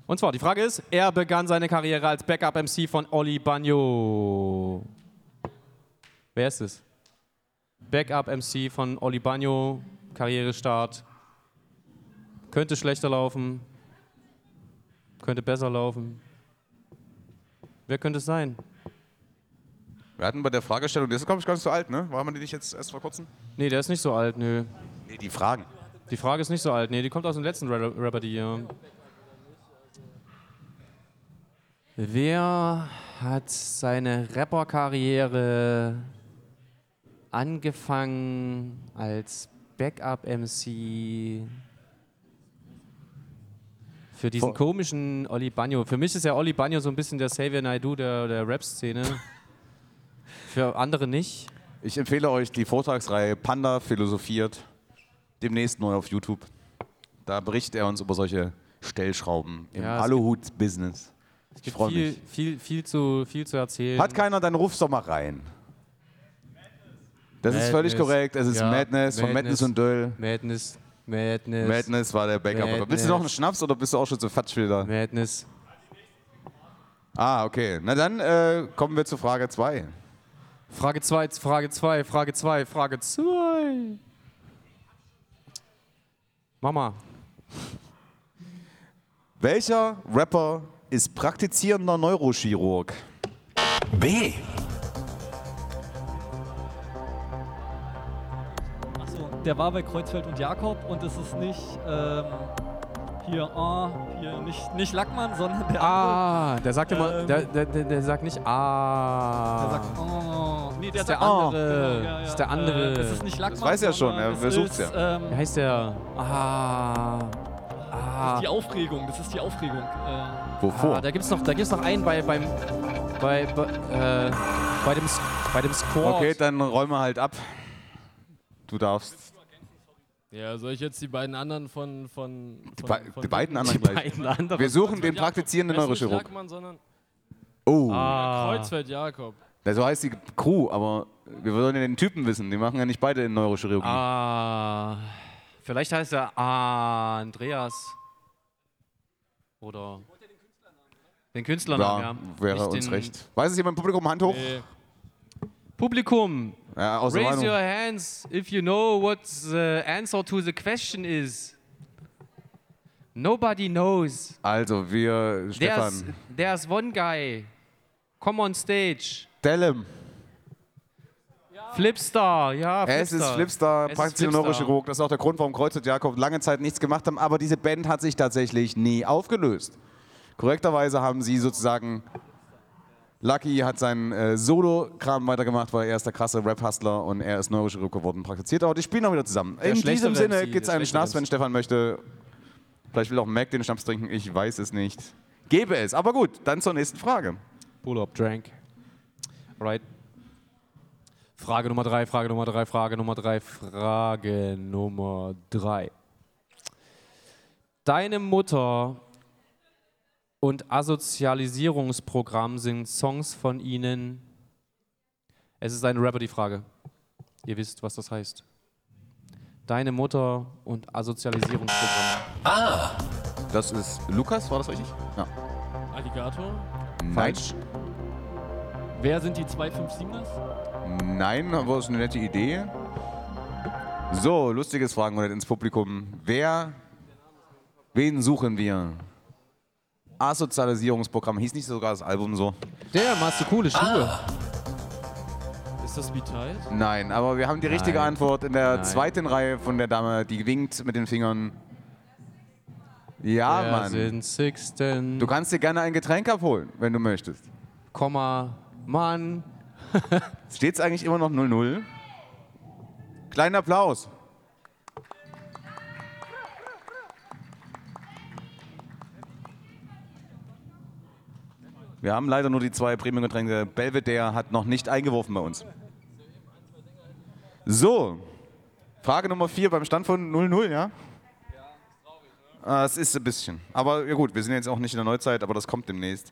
Und zwar, die Frage ist, er begann seine Karriere als Backup-MC von Oli Bagno. Wer ist es? Backup-MC von Oli Bagno, Karrierestart. Könnte schlechter laufen, könnte besser laufen. Wer könnte es sein? Wir hatten bei der Fragestellung, der ist glaube ich gar nicht so alt, ne? War man die nicht jetzt erst vor kurzem? Nee, der ist nicht so alt, nö. Nee, die Fragen. Die Frage ist nicht so alt, nee, die kommt aus dem letzten Ra- Rapper, die hier. Wer hat seine Rapper-Karriere angefangen als Backup-MC für diesen Vor- komischen Oli Bagno? Für mich ist ja Oli Bagno so ein bisschen der Xavier Naidoo der, der Rap-Szene. für andere nicht. Ich empfehle euch die Vortragsreihe Panda philosophiert, demnächst neu auf YouTube. Da berichtet er uns über solche Stellschrauben im Ja, es Aluhut-Business. Es Ich gibt freue viel, mich. viel, viel, zu, viel zu erzählen. Hat keiner, dann ruf's doch mal rein. Das ist völlig Madness. korrekt. Es ist Ja, Madness von Madness und Döll. Madness, Madness. Madness war der Backup. Madness. Willst du noch einen Schnaps oder bist du auch schon so fatsch wieder? Madness. Ah, okay. Na dann äh, kommen wir zu Frage 2. Frage 2, Frage 2, Frage 2, Frage 2. Mama. Welcher Rapper ist praktizierender Neurochirurg? B. der war bei Kreuzfeld und Jakob und es ist nicht ähm, hier, ah, hier nicht, nicht Lackmann, sondern der Ah, andere. der sagt immer, Ähm, der, der, der, der sagt nicht ah. Der sagt, oh, nee, der ist der oh. andere. Genau, ja, ja. ist der andere. Äh, es ist nicht Lackmann. Das weiß er schon, er es versucht's ist, ja. Ähm, Wie heißt der? Ah. das Ah. ist die Aufregung, das ist die Aufregung. Äh, Wovor? Ah, da gibt's noch, da gibt's noch einen bei, beim. bei, bei, äh, bei, dem, bei dem Squad. Okay, dann räume halt ab. Du darfst. Ja, soll ich jetzt die beiden anderen von. von, Die, von, bei, von die beiden anderen Die gleich. beiden anderen. Wir suchen den praktizierenden. Er Neurochirurg. Oh. Kreuzfeld Jakob. Ja, so heißt die Crew, aber wir wollen ja den Typen wissen. Die machen ja nicht beide in Neurochirurgie. Ah, vielleicht heißt er Andreas. Oder den Künstlernamen, ja. wäre uns den- recht. Weiß es jemand im Publikum? Hand hoch. Nee. Publikum, Ja, raise Meinung. your hands if you know what the answer to the question is. Nobody knows. Also, wir, There's, Stefan. there's one guy. Come on stage. Dellem. Flipstar, ja, Flipstar. Es ist Flipstar. Neurochirurg. Das ist auch der Grund, warum Kreuz und Jakob lange Zeit nichts gemacht haben. Aber diese Band hat sich tatsächlich nie aufgelöst. Korrekterweise haben sie sozusagen. Lucky hat seinen äh, Solo-Kram weitergemacht, weil er ist der krasse Rap-Hustler und er ist Neurochirurg geworden, praktiziert auch. Die spielen auch wieder zusammen. Der In diesem Sinne gibt es einen Schnaps, wenn. Stefan möchte. Vielleicht will auch Mac den Schnaps trinken, ich weiß es nicht. Gebe es. Aber gut, dann zur nächsten Frage. Pull up drank. Right. Frage Nummer drei, Frage Nummer drei, Frage Nummer drei, Frage Nummer drei. Deine Mutter und Asozialisierungsprogramm sind Songs von ihnen. Es ist eine Rapper-die-Frage. Ihr wisst, was das heißt. Deine Mutter und Asozialisierungsprogramm. Ah! Das ist Lukas, war das richtig? Ja. Alligator. Falsch. Wer sind die 257ers? Nein, aber ist eine nette Idee. So, lustiges Fragenmodell ins Publikum. Wer, wen suchen wir? Asozialisierungsprogramm. Hieß nicht sogar das Album so? Der, machst du coole Schuhe. Ist das B-Tight? Nein, aber wir haben die richtige Nein. Antwort in der Nein. zweiten Reihe von der Dame, die winkt mit den Fingern. Ja, Mann. sind Sixten? Du kannst dir gerne ein Getränk abholen, wenn du möchtest. Komma, Mann. Steht's eigentlich immer noch 0-0? Kleinen Applaus. Wir haben leider nur die zwei Premium-Getränke. Belvedere hat noch nicht eingeworfen bei uns. So, Frage Nummer 4 beim Stand von 0-0, ja? Ah, Es ist ein bisschen. Aber ja gut, wir sind jetzt auch nicht in der Neuzeit, aber das kommt demnächst.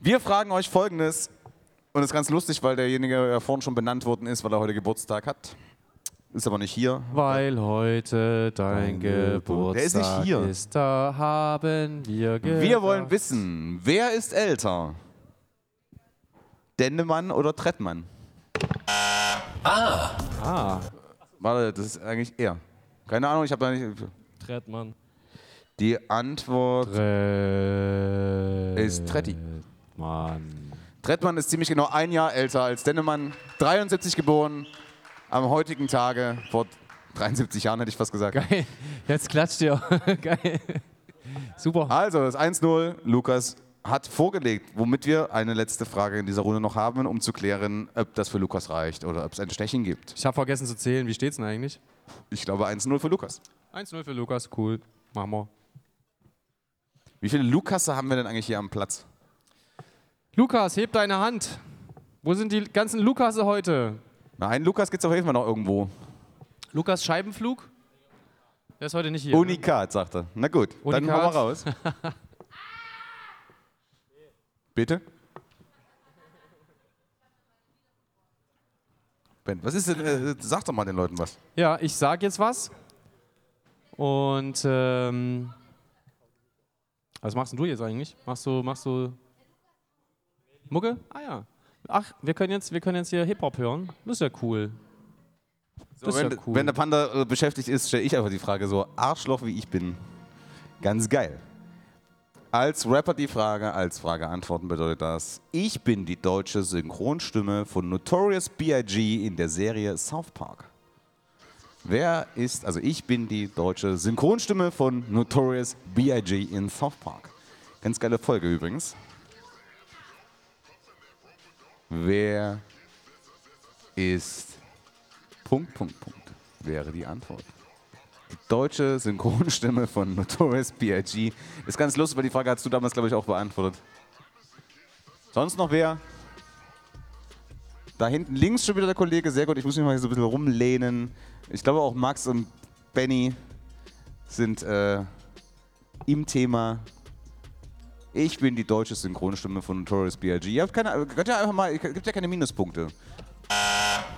Wir fragen euch folgendes, und das ist ganz lustig, weil derjenige ja vorhin schon benannt worden ist, weil er heute Geburtstag hat. Ist aber nicht hier. Weil heute dein Geburtstag Der ist nicht hier. ist, da haben wir Wir wollen wissen, wer ist älter? Dennemann oder Trettmann? Ah. Ah. Warte, das ist eigentlich er. Keine Ahnung, ich habe da nicht. Trettmann. Die Antwort ist Tretti. Mann. Trettmann ist ziemlich genau ein Jahr älter als Dennemann. 73 geboren, am heutigen Tage, vor 73 Jahren hätte ich fast gesagt. Geil. Jetzt klatscht ihr. Geil. Super. Also, das 1-0. Lukas hat vorgelegt, womit wir eine letzte Frage in dieser Runde noch haben, um zu klären, ob das für Lukas reicht oder ob es ein Stechen gibt. Ich habe vergessen zu zählen. Wie steht's denn eigentlich? Ich glaube 1-0 für Lukas. 1-0 für Lukas. Cool. Machen wir. Wie viele Lukasse haben wir denn eigentlich hier am Platz? Lukas, heb deine Hand. Wo sind die ganzen Lukasse heute? Na, einen Lukas gibt es auf jeden Fall noch irgendwo. Lukas Scheibenflug? Der ist heute nicht hier. ne? Unikat, sagt er. Na gut, dann Unikat. hauen wir raus. Bitte? Ben, was ist denn? Äh, sag doch mal den Leuten was. Ja, ich sag jetzt was. Und ähm, was machst denn du jetzt eigentlich? Machst du, machst du Mucke? Ah ja. Ach, wir können jetzt, wir können jetzt hier Hip Hop hören. Das ist ja cool. So, Das ist wenn, ja cool. wenn der Panda äh, beschäftigt ist, stelle ich einfach die Frage so, Arschloch wie ich bin. Ganz geil. Als Rapper die Frage, als Frage antworten bedeutet das, ich bin die deutsche Synchronstimme von Notorious B.I.G. in der Serie South Park. Wer ist, also ich bin die deutsche Synchronstimme von Notorious B.I.G. in South Park. Ganz geile Folge übrigens. Wer ist Punkt, Punkt, Punkt wäre die Antwort. Die deutsche Synchronstimme von Notorious B.I.G. Ist ganz lustig, weil die Frage hast du damals, glaube ich, auch beantwortet. Sonst noch wer? Da hinten links schon wieder der Kollege, sehr gut. Ich muss mich mal so ein bisschen rumlehnen. Ich glaube auch Max und Benny sind äh, im Thema. Ich bin die deutsche Synchronstimme von Notorious B.I.G. Ihr habt keine, könnt ihr einfach mal, es gibt ja keine Minuspunkte.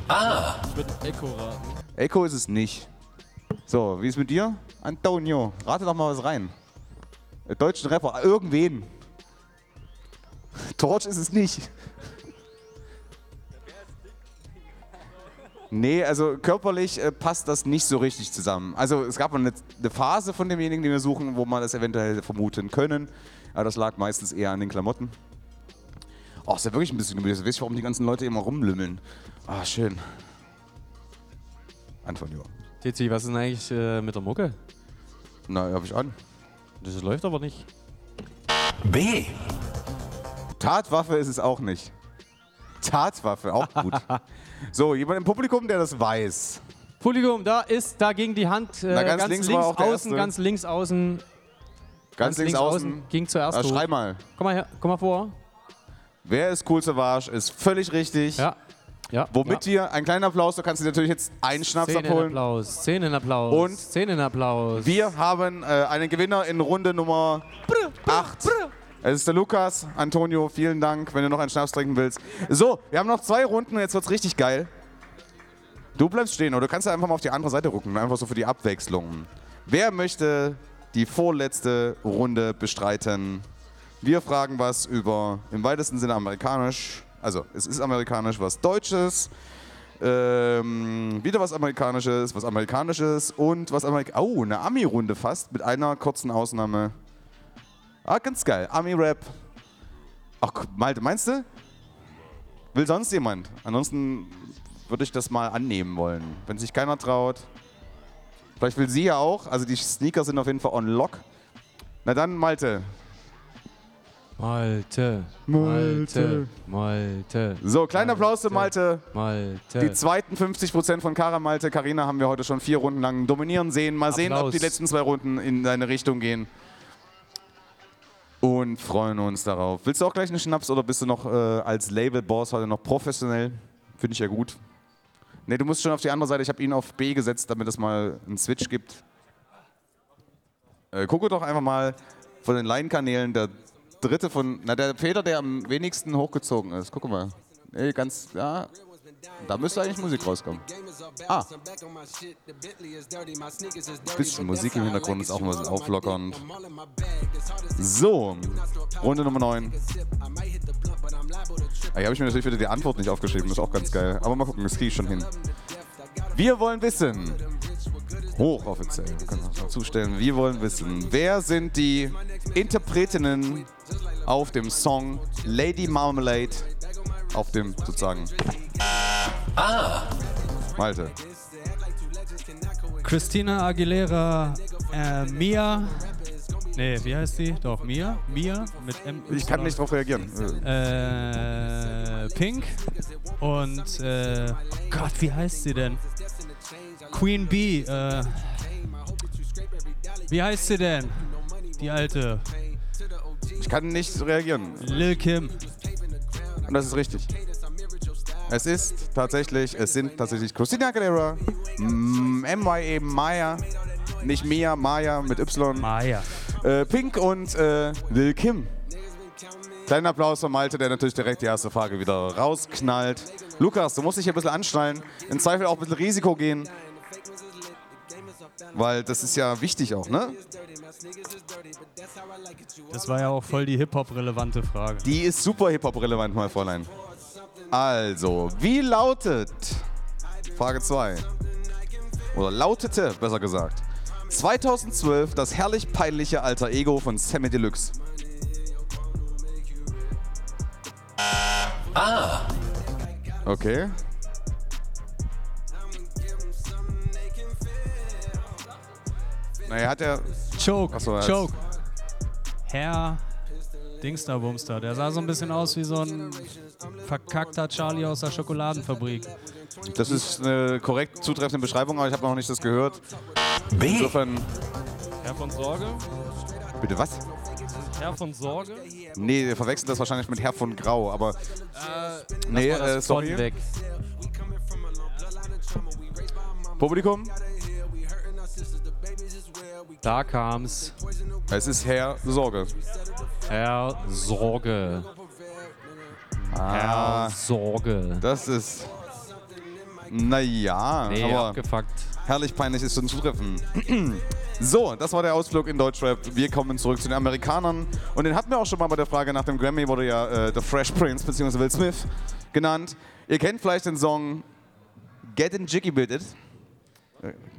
Ah! Ich würde Echo raten. Echo ist es nicht. So, wie ist mit dir? Antonio, rate doch mal was rein. Äh, Deutschen Rapper, irgendwen. Torch ist es nicht. Nee, also körperlich äh, passt das nicht so richtig zusammen. Also es gab mal eine, eine Phase von demjenigen, den wir suchen, wo man das eventuell vermuten können. Aber das lag meistens eher an den Klamotten. Oh, ist ja wirklich ein bisschen gemütlich. Weiß ich, warum die ganzen Leute immer rumlümmeln. Ah, schön. Antonio. Tizi, was ist denn eigentlich äh, mit der Mucke? Na, hab ich an. Das läuft aber nicht. B. Tatwaffe ist es auch nicht. Tatwaffe, auch gut. so, jemand im Publikum, der das weiß. Publikum, da ist, da ging die Hand äh, Na, ganz links war auch der außen, ganz links außen. Ganz, links, außen. Ging zuerst Ah, schrei mal. Komm mal her, komm mal vor. Wer ist cool Savage? Ist völlig richtig. Ja. Ja. Womit wir, ein kleiner Applaus, du kannst dir natürlich jetzt einen Schnaps abholen. Szenenapplaus, Szenenapplaus. Und Szenenapplaus. Wir haben äh, einen Gewinner in Runde Nummer 8. Es ist der Lukas. Antonio, vielen Dank, wenn du noch einen Schnaps trinken willst. So, wir haben noch zwei Runden und jetzt wird's richtig geil. Du bleibst stehen oder du kannst ja einfach mal auf die andere Seite rücken, einfach so für die Abwechslung. Wer möchte die vorletzte Runde bestreiten? Wir fragen was über im weitesten Sinne amerikanisch. Also, es ist amerikanisch, was Deutsches. Ähm, wieder was Amerikanisches, was Amerikanisches und was Amerik Oh, eine Ami-Runde fast mit einer kurzen Ausnahme. Ah, ganz geil. Ami-Rap. Ach, Malte, meinst du? Will sonst jemand? Ansonsten würde ich das mal annehmen wollen. Wenn sich keiner traut. Vielleicht will sie ja auch. Also die Sneaker sind auf jeden Fall on lock. Na dann, Malte. Malte. Malte. Malte. So, kleiner Applaus für Malte. Malte. Die zweiten 50% von Kara Malte. Karina haben wir heute schon vier Runden lang dominieren sehen. Mal sehen, ob Applaus. die letzten zwei Runden in deine Richtung gehen. Und freuen uns darauf. Willst du auch gleich einen Schnaps oder bist du noch äh, als Label-Boss heute noch professionell? Finde ich ja gut. Ne, du musst schon auf die andere Seite. Ich habe ihn auf B gesetzt, damit es mal einen Switch gibt. Äh, gucke doch einfach mal von den Line-Kanälen der dritte von, na der Feder, der am wenigsten hochgezogen ist. Guck mal. Nee, ganz, ja. Da müsste eigentlich Musik rauskommen. Ah. Bisschen Musik im Hintergrund ist auch mal auflockernd. So, Runde Nummer 9. Ah, Hier habe ich mir natürlich wieder die Antwort nicht aufgeschrieben, ist auch ganz geil. Aber mal gucken, das kriege ich schon hin. Wir wollen wissen, hochoffiziell, wir können das dazu stellen, wir wollen wissen, wer sind die Interpretinnen auf dem Song Lady Marmalade, auf dem sozusagen Ah. Malte. Christina Aguilera, äh, Mia. Nee, wie heißt sie? Doch, Mia. Mia mit M. Ich kann nicht drauf reagieren. Äh, Pink. Und, äh, Gott, wie heißt sie denn? Queen Bee. Äh, wie heißt sie denn? Die alte. Ich kann nicht reagieren. Lil Kim. Und das ist richtig. Es ist tatsächlich, es sind tatsächlich Christina Aguilera, mm, M.Y.E. Maya, nicht Mia, Maya mit Y. Maya. Äh, Pink und äh, Lil Kim. Kleiner Applaus von Malte, der natürlich direkt die erste Frage wieder rausknallt. Lukas, du musst dich hier ein bisschen anschnallen, im Zweifel auch ein bisschen Risiko gehen. Weil das ist ja wichtig auch, ne? Das war ja auch voll die Hip-Hop-relevante Frage. Die ist super Hip-Hop-relevant, mein Fräulein. Also, wie lautet, Frage 2, oder lautete, besser gesagt, 2012 das herrlich peinliche alter Ego von Sammy Deluxe? Ah. Okay. Naja, hat er. Choke, Achso, er Choke. Herr Dingster Bumster. Der sah so ein bisschen aus wie so ein verkackter Charlie aus der Schokoladenfabrik. Das ist eine korrekt zutreffende Beschreibung, aber ich habe noch nicht das gehört. Insofern, Herr von Sorge? bitte was? Herr von Sorge? Nee, ihr verwechselt das wahrscheinlich mit Herr von Grau, aber. Äh, nee, äh, sorry. Weg. Publikum? Da kam's. Es ist Herr Sorge. Herr Sorge. Ah, Sorge. Das ist. Naja, Nee, aber abgefuckt. herrlich peinlich ist schon zu treffen. so, das war der Ausflug in Deutschrap. Wir kommen zurück zu den Amerikanern. Und den hatten wir auch schon mal bei der Frage nach dem Grammy, wurde ja äh, The Fresh Prince bzw. Will Smith genannt. Ihr kennt vielleicht den Song Get in Jiggy With It.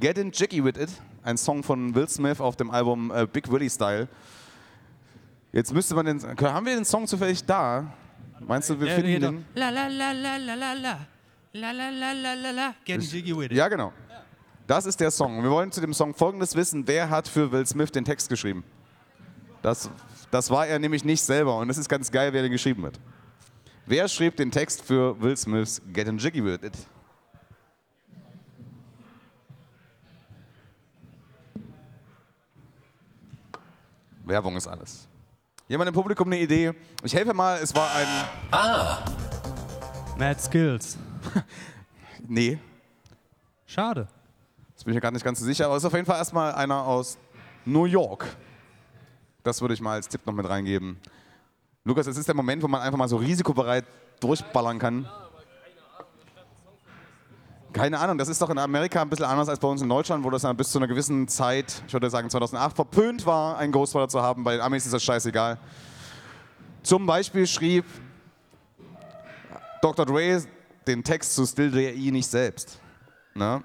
Get in Jiggy With It, ein Song von Will Smith auf dem Album äh, Big Willie Style. Jetzt müsste man den. Haben wir den Song zufällig da? Meinst du, wir Ja, finden nee, den? La la la la la la la. La la la la la la. Getting jiggy with it. Ja, genau. Das ist der Song. Wir wollen zu dem Song Folgendes wissen. Wer hat für Will Smith den Text geschrieben? Das, das war er nämlich nicht selber. Und es ist ganz geil, wer den geschrieben hat. Wer schrieb den Text für Will Smiths Getting Jiggy With It? Werbung ist alles. Jemand im Publikum eine Idee? Ich helfe mal, es war ein... Ah. Mad Skills. Nee. Schade. Das bin ich mir gar nicht ganz so sicher, aber es ist auf jeden Fall erstmal einer aus New York. Das würde ich mal als Tipp noch mit reingeben. Lukas, es ist der Moment, wo man einfach mal so risikobereit durchballern kann. Keine Ahnung, das ist doch in Amerika ein bisschen anders als bei uns in Deutschland, wo das dann bis zu einer gewissen Zeit, ich würde sagen 2008, verpönt war, einen Ghostwriter zu haben. Bei den Amis ist das scheißegal. Zum Beispiel schrieb Dr. Dre den Text zu Still J.E. nicht selbst. Ne?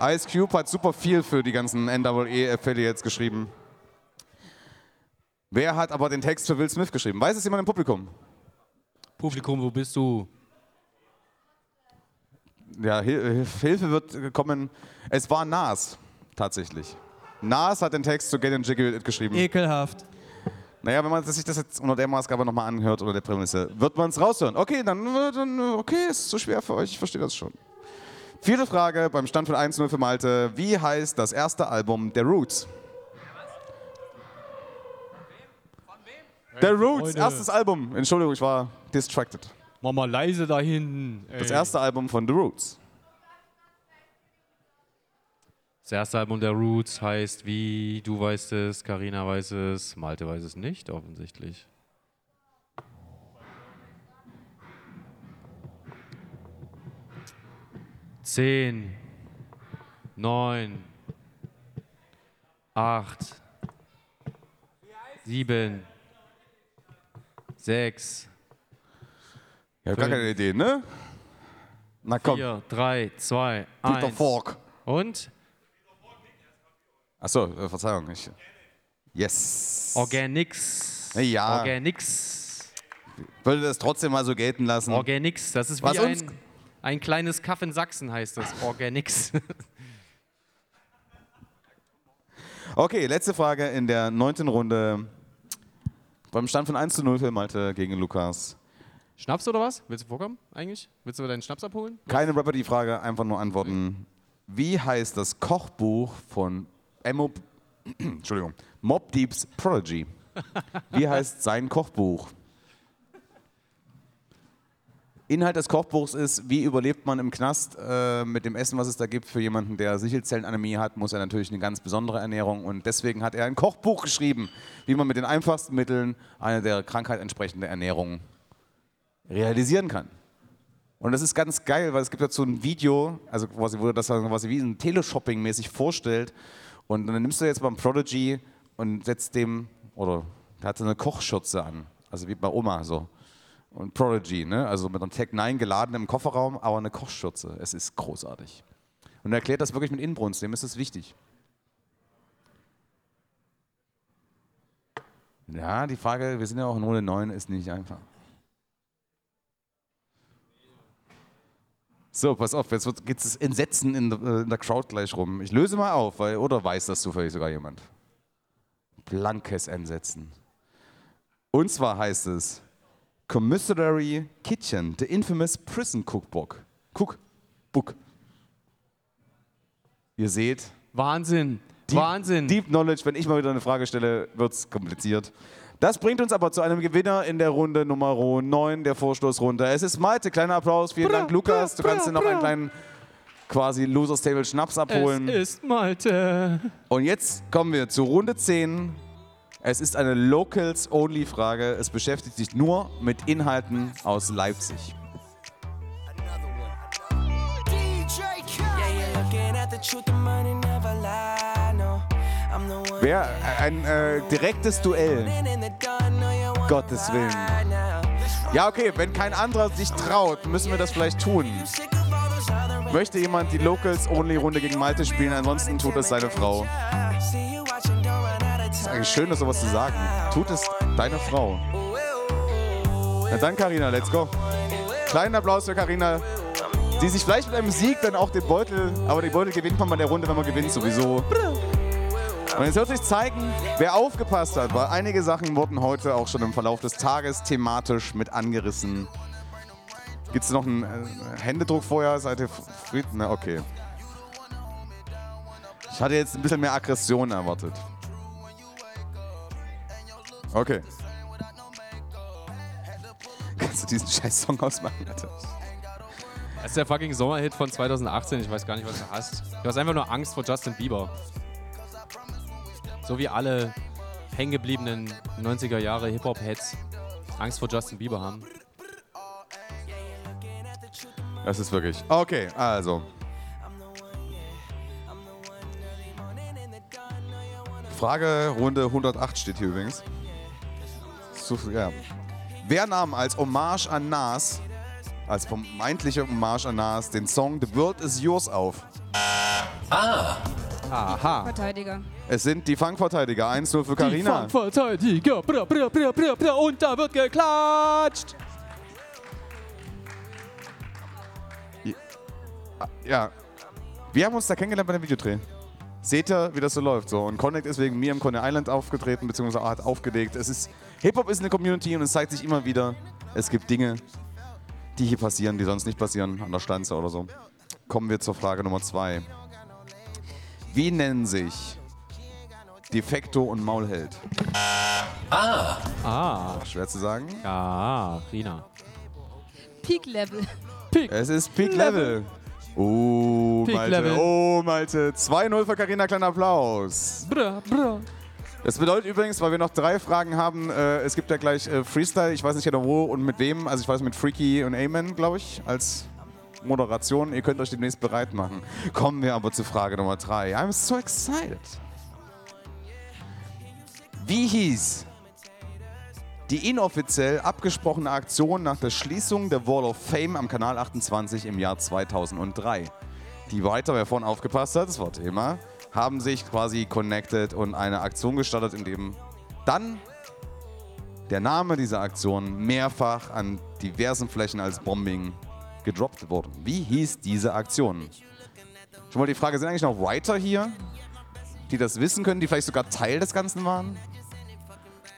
Ice Cube hat super viel für die ganzen NWE-Affiliates geschrieben. Wer hat aber den Text für Will Smith geschrieben? Weiß es jemand im Publikum? Publikum, wo bist du? Ja, Hil Hilfe wird kommen. Es war Nas, tatsächlich. Nas hat den Text zu Get in Jiggy With It geschrieben. Ekelhaft. Naja, wenn man sich das jetzt unter der Maßgabe nochmal anhört oder der Prämisse, wird man es raushören. Okay, dann, dann okay, ist zu schwer für euch, ich verstehe das schon. Vierte Frage beim Stand von 1-0 für Malte. Wie heißt das erste Album der Roots? Der Roots, erstes Album. Entschuldigung, ich war distracted. Mach mal leise da hinten. Das erste Album von The Roots. Das erste Album der Roots heißt wie, du weißt es, Karina weiß es, Malte weiß es nicht, offensichtlich. Zehn, neun, acht, sieben, sechs, Ich habe gar keine Idee, ne? Na komm. vier, drei, zwei, Peter eins. Falk. Und? Achso, äh, Verzeihung. Ich, yes. Organix. Ja. Organix. Würde das trotzdem mal so gelten lassen. Organix, das ist wie Was uns- ein, ein kleines Kaff in Sachsen heißt das. Organix. Okay, letzte Frage in der neunten Runde. Beim Stand von 1 zu 0 für Malte gegen Lukas. Schnaps oder was? Willst du vorkommen eigentlich? Willst du deinen Schnaps abholen? Keine Rapper die Frage, einfach nur antworten. Wie heißt das Kochbuch von Emo, Entschuldigung, Mob Deeps Prodigy? Wie heißt sein Kochbuch? Inhalt des Kochbuchs ist, wie überlebt man im Knast äh, mit dem Essen, was es da gibt. Für jemanden, der Sichelzellenanämie hat, muss er natürlich eine ganz besondere Ernährung und deswegen hat er ein Kochbuch geschrieben, wie man mit den einfachsten Mitteln eine der Krankheit entsprechende Ernährung realisieren kann. Und das ist ganz geil, weil es gibt dazu ein Video, also quasi, wo das quasi wie ein Teleshopping-mäßig vorstellt. Und dann nimmst du jetzt beim Prodigy und setzt dem, oder der hat so eine Kochschürze an, also wie bei Oma so. Und Prodigy, ne? also mit einem Tech 9 geladen im Kofferraum, aber eine Kochschürze. Es ist großartig. Und er erklärt das wirklich mit Inbrunst, dem ist es wichtig. Ja, die Frage, wir sind ja auch in Runde 9, ist nicht einfach. So, pass auf, jetzt geht das Entsetzen in der, äh, in der Crowd gleich rum. Ich löse mal auf, weil, oder weiß das zufällig sogar jemand? Blankes Entsetzen. Und zwar heißt es Commissary Kitchen, the infamous prison cookbook. Cookbook. Ihr seht. Wahnsinn. Deep, Wahnsinn. Deep Knowledge, wenn ich mal wieder eine Frage stelle, wird es kompliziert. Das bringt uns aber zu einem Gewinner in der Runde Nummer 9 der Vorstoßrunde. Es ist Malte. Kleiner Applaus. Vielen Dank, Lukas. Du kannst dir noch einen kleinen quasi Losers Table Schnaps abholen. Es ist Malte. Und jetzt kommen wir zu Runde 10. Es ist eine Locals-Only-Frage. Es beschäftigt sich nur mit Inhalten aus Leipzig. Wer ein äh, direktes Duell. Gottes Willen. Ja, okay, wenn kein anderer sich traut, müssen wir das vielleicht tun. Möchte jemand die Locals Only Runde gegen Malte spielen? Ansonsten tut es seine Frau. ist eigentlich schön, das sowas zu sagen. Tut es deine Frau. Na dann, Karina, let's go. Kleinen Applaus für Karina, die sich vielleicht mit einem Sieg dann auch den Beutel, aber den Beutel gewinnt man bei der Runde, wenn man gewinnt sowieso. Und jetzt wird sich zeigen, wer aufgepasst hat, weil einige Sachen wurden heute auch schon im Verlauf des Tages thematisch mit angerissen. Gibt es noch einen äh, Händedruck vorher? Seid ihr fried? Na, okay. Ich hatte jetzt ein bisschen mehr Aggression erwartet. Okay. Kannst du diesen scheiß Song ausmachen, Alter? Das ist der fucking Sommerhit von 2018. Ich weiß gar nicht, was du hast. Du hast einfach nur Angst vor Justin Bieber. So wie alle hängengebliebenen 90er Jahre Hip-Hop-Heads Angst vor Justin Bieber haben. Das ist wirklich. Okay, also. Frage Runde 108 steht hier übrigens. So, ja. Wer nahm als Hommage an Nas, als vermeintliche Hommage an Nas, den Song The World Is Yours auf? Ah. Aha. Verteidiger. Es sind die Fangverteidiger. 1-0 für Carina. Die Verteidiger. Bra, bra, bra, bra, bra, und da wird geklatscht. Ja. Wir haben uns da kennengelernt bei dem Videodreh. Seht ihr, wie das so läuft. So. Und Connect ist wegen mir im Coney Island aufgetreten, beziehungsweise hat aufgelegt. Es ist, Hip-Hop ist eine Community und es zeigt sich immer wieder, es gibt Dinge, die hier passieren, die sonst nicht passieren, an der Stanze oder so. Kommen wir zur Frage Nummer zwei. Wie nennen sich Defekto und Maulheld? Ah. Ah. Schwer zu sagen. Ja, Rina. Peak Level. Es ist Peak Level. Oh, Peak Malte. Level. Oh, Malte. 2-0 für Carina, kleiner Applaus. Bra, bra. Das bedeutet übrigens, weil wir noch drei Fragen haben, äh, es gibt ja gleich äh, Freestyle, ich weiß nicht genau wo und mit wem, also ich weiß mit Freaky und Amen, glaube ich, als Moderation. Ihr könnt euch demnächst bereit machen. Kommen wir aber zu Frage Nummer drei. I'm so excited. Wie hieß die inoffiziell abgesprochene Aktion nach der Schließung der Wall of Fame am Kanal 28 im Jahr 2003? Die weiter, wer vorhin aufgepasst hat, das war Thema, haben sich quasi connected und eine Aktion gestartet, in dem dann der Name dieser Aktion mehrfach an diversen Flächen als Bombing gedroppt wurde. Wie hieß diese Aktion? Schon mal die Frage, sind eigentlich noch Writer hier, die das wissen können, die vielleicht sogar Teil des Ganzen waren?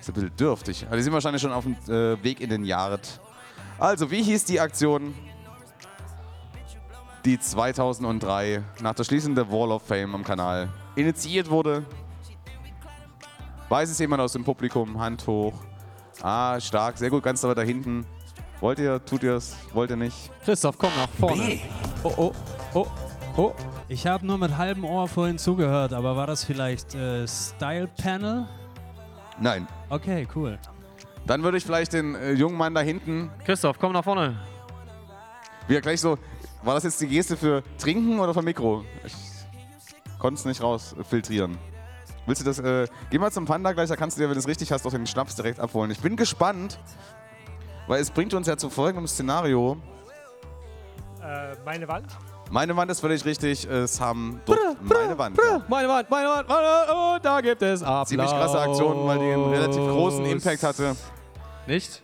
Ist ein bisschen dürftig. Aber die sind wahrscheinlich schon auf dem äh, Weg in den Jahrhundert. Also, wie hieß die Aktion, die 2003 nach der Schließung der Wall of Fame am Kanal initiiert wurde? Weiß es jemand aus dem Publikum? Hand hoch. Ah, stark, sehr gut, ganz da hinten. Wollt ihr, tut ihr es, wollt ihr nicht? Christoph, komm nach vorne. B. Oh, oh, oh, oh. Ich habe nur mit halbem Ohr vorhin zugehört, aber war das vielleicht äh, Style Panel? Nein. Okay, cool. Dann würde ich vielleicht den äh, jungen Mann da hinten, Christoph, komm nach vorne. wie er gleich so, war das jetzt die Geste für Trinken oder für Mikro? Ich konnte es nicht rausfiltrieren. Willst du das, äh, geh mal zum Panda gleich, da kannst du dir, wenn du es richtig hast, auch den Schnaps direkt abholen. Ich bin gespannt, weil es bringt uns ja zu folgendem Szenario. Äh, meine Wand? Meine Wand ist völlig richtig, es haben dort meine Wand. Bra, meine Wand, meine Wand, meine Wand. Oh, da gibt es Applaus. Ziemlich krasse Aktion, weil die einen relativ großen Impact hatte. Nicht?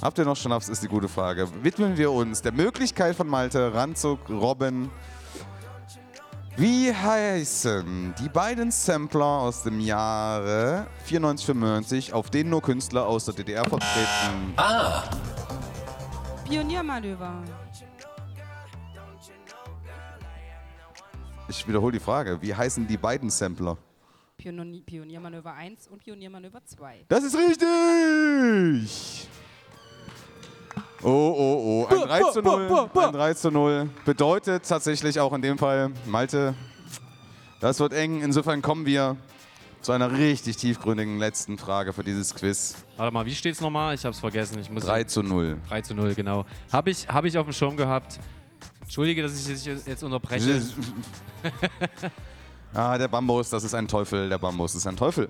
Habt ihr noch Schnaps, ist die gute Frage. Widmen wir uns der Möglichkeit von Malte, Ranzug, Robin. Wie heißen die beiden Sampler aus dem Jahre 94, 95, auf denen nur Künstler aus der DDR vertreten? Ah. Pioniermanöver. Ich wiederhole die Frage. Wie heißen die beiden Sampler? Pionier Pioniermanöver 1 und Pioniermanöver 2. Das ist richtig! Oh, oh, oh. Ein 3 zu 0. Ein 3 zu 0. Bedeutet tatsächlich auch in dem Fall, Malte, das wird eng. Insofern kommen wir zu einer richtig tiefgründigen letzten Frage für dieses Quiz. Warte mal, wie steht's nochmal? Ich hab's vergessen. Ich muss 3 zu 0. 3 zu 0, genau. Habe ich, hab ich auf dem Schirm gehabt. Entschuldige, dass ich dich jetzt unterbreche. Ah, der Bambus, das ist ein Teufel. Der Bambus ist ein Teufel.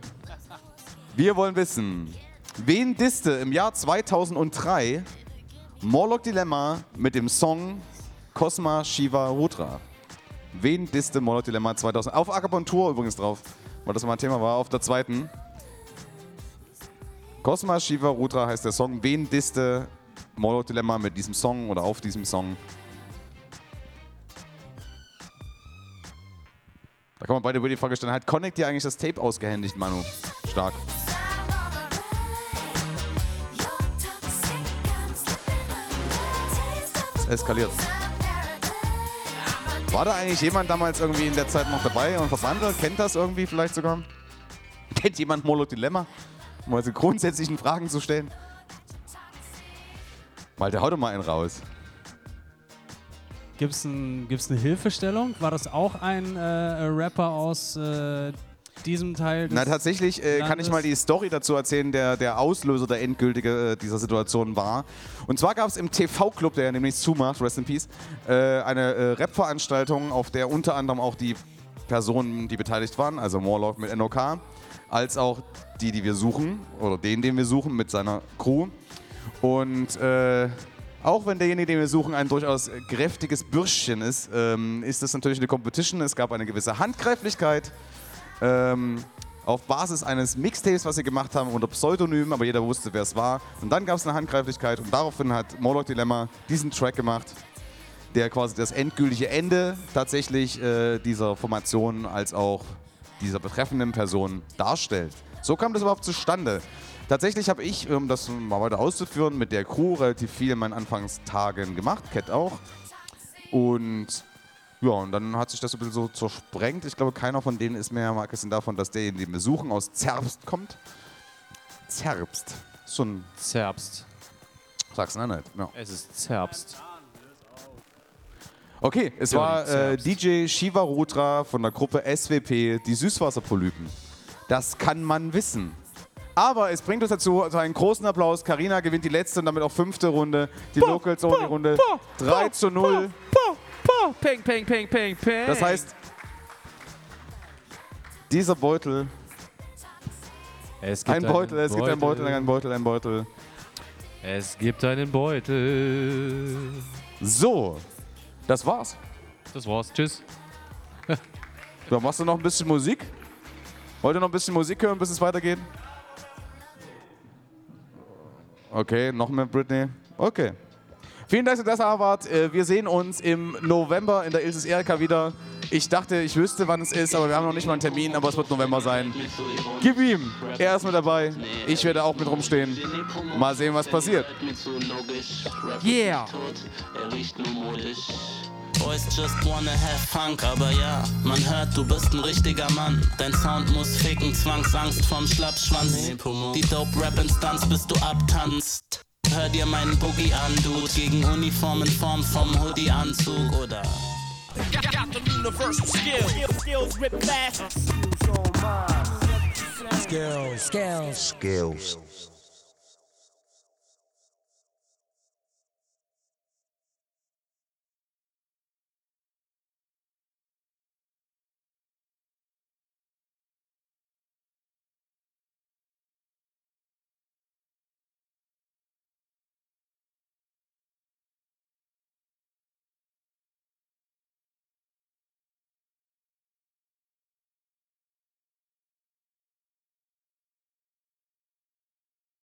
Wir wollen wissen, wen disste im Jahr 2003 Morlock Dilemma mit dem Song Cosma Shiva Rudra? Wen disste Morlock Dilemma 2000? Auf Akupunktur übrigens drauf, weil das mal ein Thema war, auf der zweiten. Cosma Shiva Rudra heißt der Song. Wen disste Morlock Dilemma mit diesem Song oder auf diesem Song? Da kann man beide über die Frage stellen. Hat Connect dir eigentlich das Tape ausgehändigt, Manu? Stark. Es eskaliert. War da eigentlich jemand damals irgendwie in der Zeit noch dabei und verwandelt? Kennt das irgendwie vielleicht sogar? Kennt jemand Molo Dilemma? Um mal so grundsätzlichen Fragen zu stellen. Malte, hau doch mal einen raus. Gibt es ein, gibt's eine Hilfestellung? War das auch ein äh, Rapper aus äh, diesem Teil des Na, tatsächlich äh, kann ich mal die Story dazu erzählen, der der Auslöser, der endgültige äh, dieser Situation war. Und zwar gab es im TV-Club, der ja demnächst zumacht, Rest in Peace, äh, eine äh, Rap-Veranstaltung, auf der unter anderem auch die Personen, die beteiligt waren, also Morlock mit NOK, als auch die, die wir suchen, oder den, den wir suchen, mit seiner Crew. Und äh, auch wenn derjenige, den wir suchen, ein durchaus kräftiges Bürschchen ist, ähm, ist das natürlich eine Competition. Es gab eine gewisse Handgreiflichkeit. Ähm, auf Basis eines Mixtapes, was sie gemacht haben, unter Pseudonym, aber jeder wusste, wer es war. Und dann gab es eine Handgreiflichkeit und daraufhin hat Morlock Dilemma diesen Track gemacht, der quasi das endgültige Ende tatsächlich äh, dieser Formation als auch dieser betreffenden Person darstellt. So kam das überhaupt zustande. Tatsächlich habe ich, um das mal weiter auszuführen, mit der Crew relativ viel in meinen Anfangstagen gemacht, Cat auch. Und ja, und dann hat sich das ein bisschen so zersprengt. Ich glaube, keiner von denen ist mehr abgesehen davon, dass derjenige, den wir suchen, aus Zerbst kommt. Zerbst. So ein Zerbst. Sag's ne, nicht. Ja. Es ist Zerbst. Okay, es Ja, war äh. DJ Shiva Rutra von der Gruppe SWP, die Süßwasserpolypen. Das kann man wissen. Aber es bringt uns dazu, also einen großen Applaus. Karina gewinnt die letzte und damit auch fünfte Runde. Die Locals Only Runde 3 zu 0. Peng, peng, peng, peng, peng. Das heißt, dieser Beutel. Es gibt Ein Beutel, es gibt einen Beutel, Beutel. einen Beutel, einen Beutel. Es gibt einen Beutel. So, das war's. Das war's. Tschüss. Ja, machst du noch ein bisschen Musik? Wollt ihr noch ein bisschen Musik hören, bis es weitergeht? Okay, noch mehr Britney. Okay. Vielen Dank, dass ihr das da wart. Äh, Wir sehen uns im November in der Ilses Erika wieder. Ich dachte, ich wüsste, wann es ist, aber wir haben noch nicht mal einen Termin, aber es wird November sein. Gib ihm. Er ist mit dabei. Ich werde auch mit rumstehen. Mal sehen, was passiert. Yeah. Boys just wanna have funk, aber ja, man hört, du bist ein richtiger Mann. Dein Sound muss ficken, Zwangsangst vom Schlappschwanz. Die Dope-Rap-Instanz, bis du abtanzt. Hör dir meinen Boogie an, Dude, gegen Uniform in Form vom Hoodie-Anzug oder... Got the universal skill. Skills rip fast. Skills. Skills. Skills.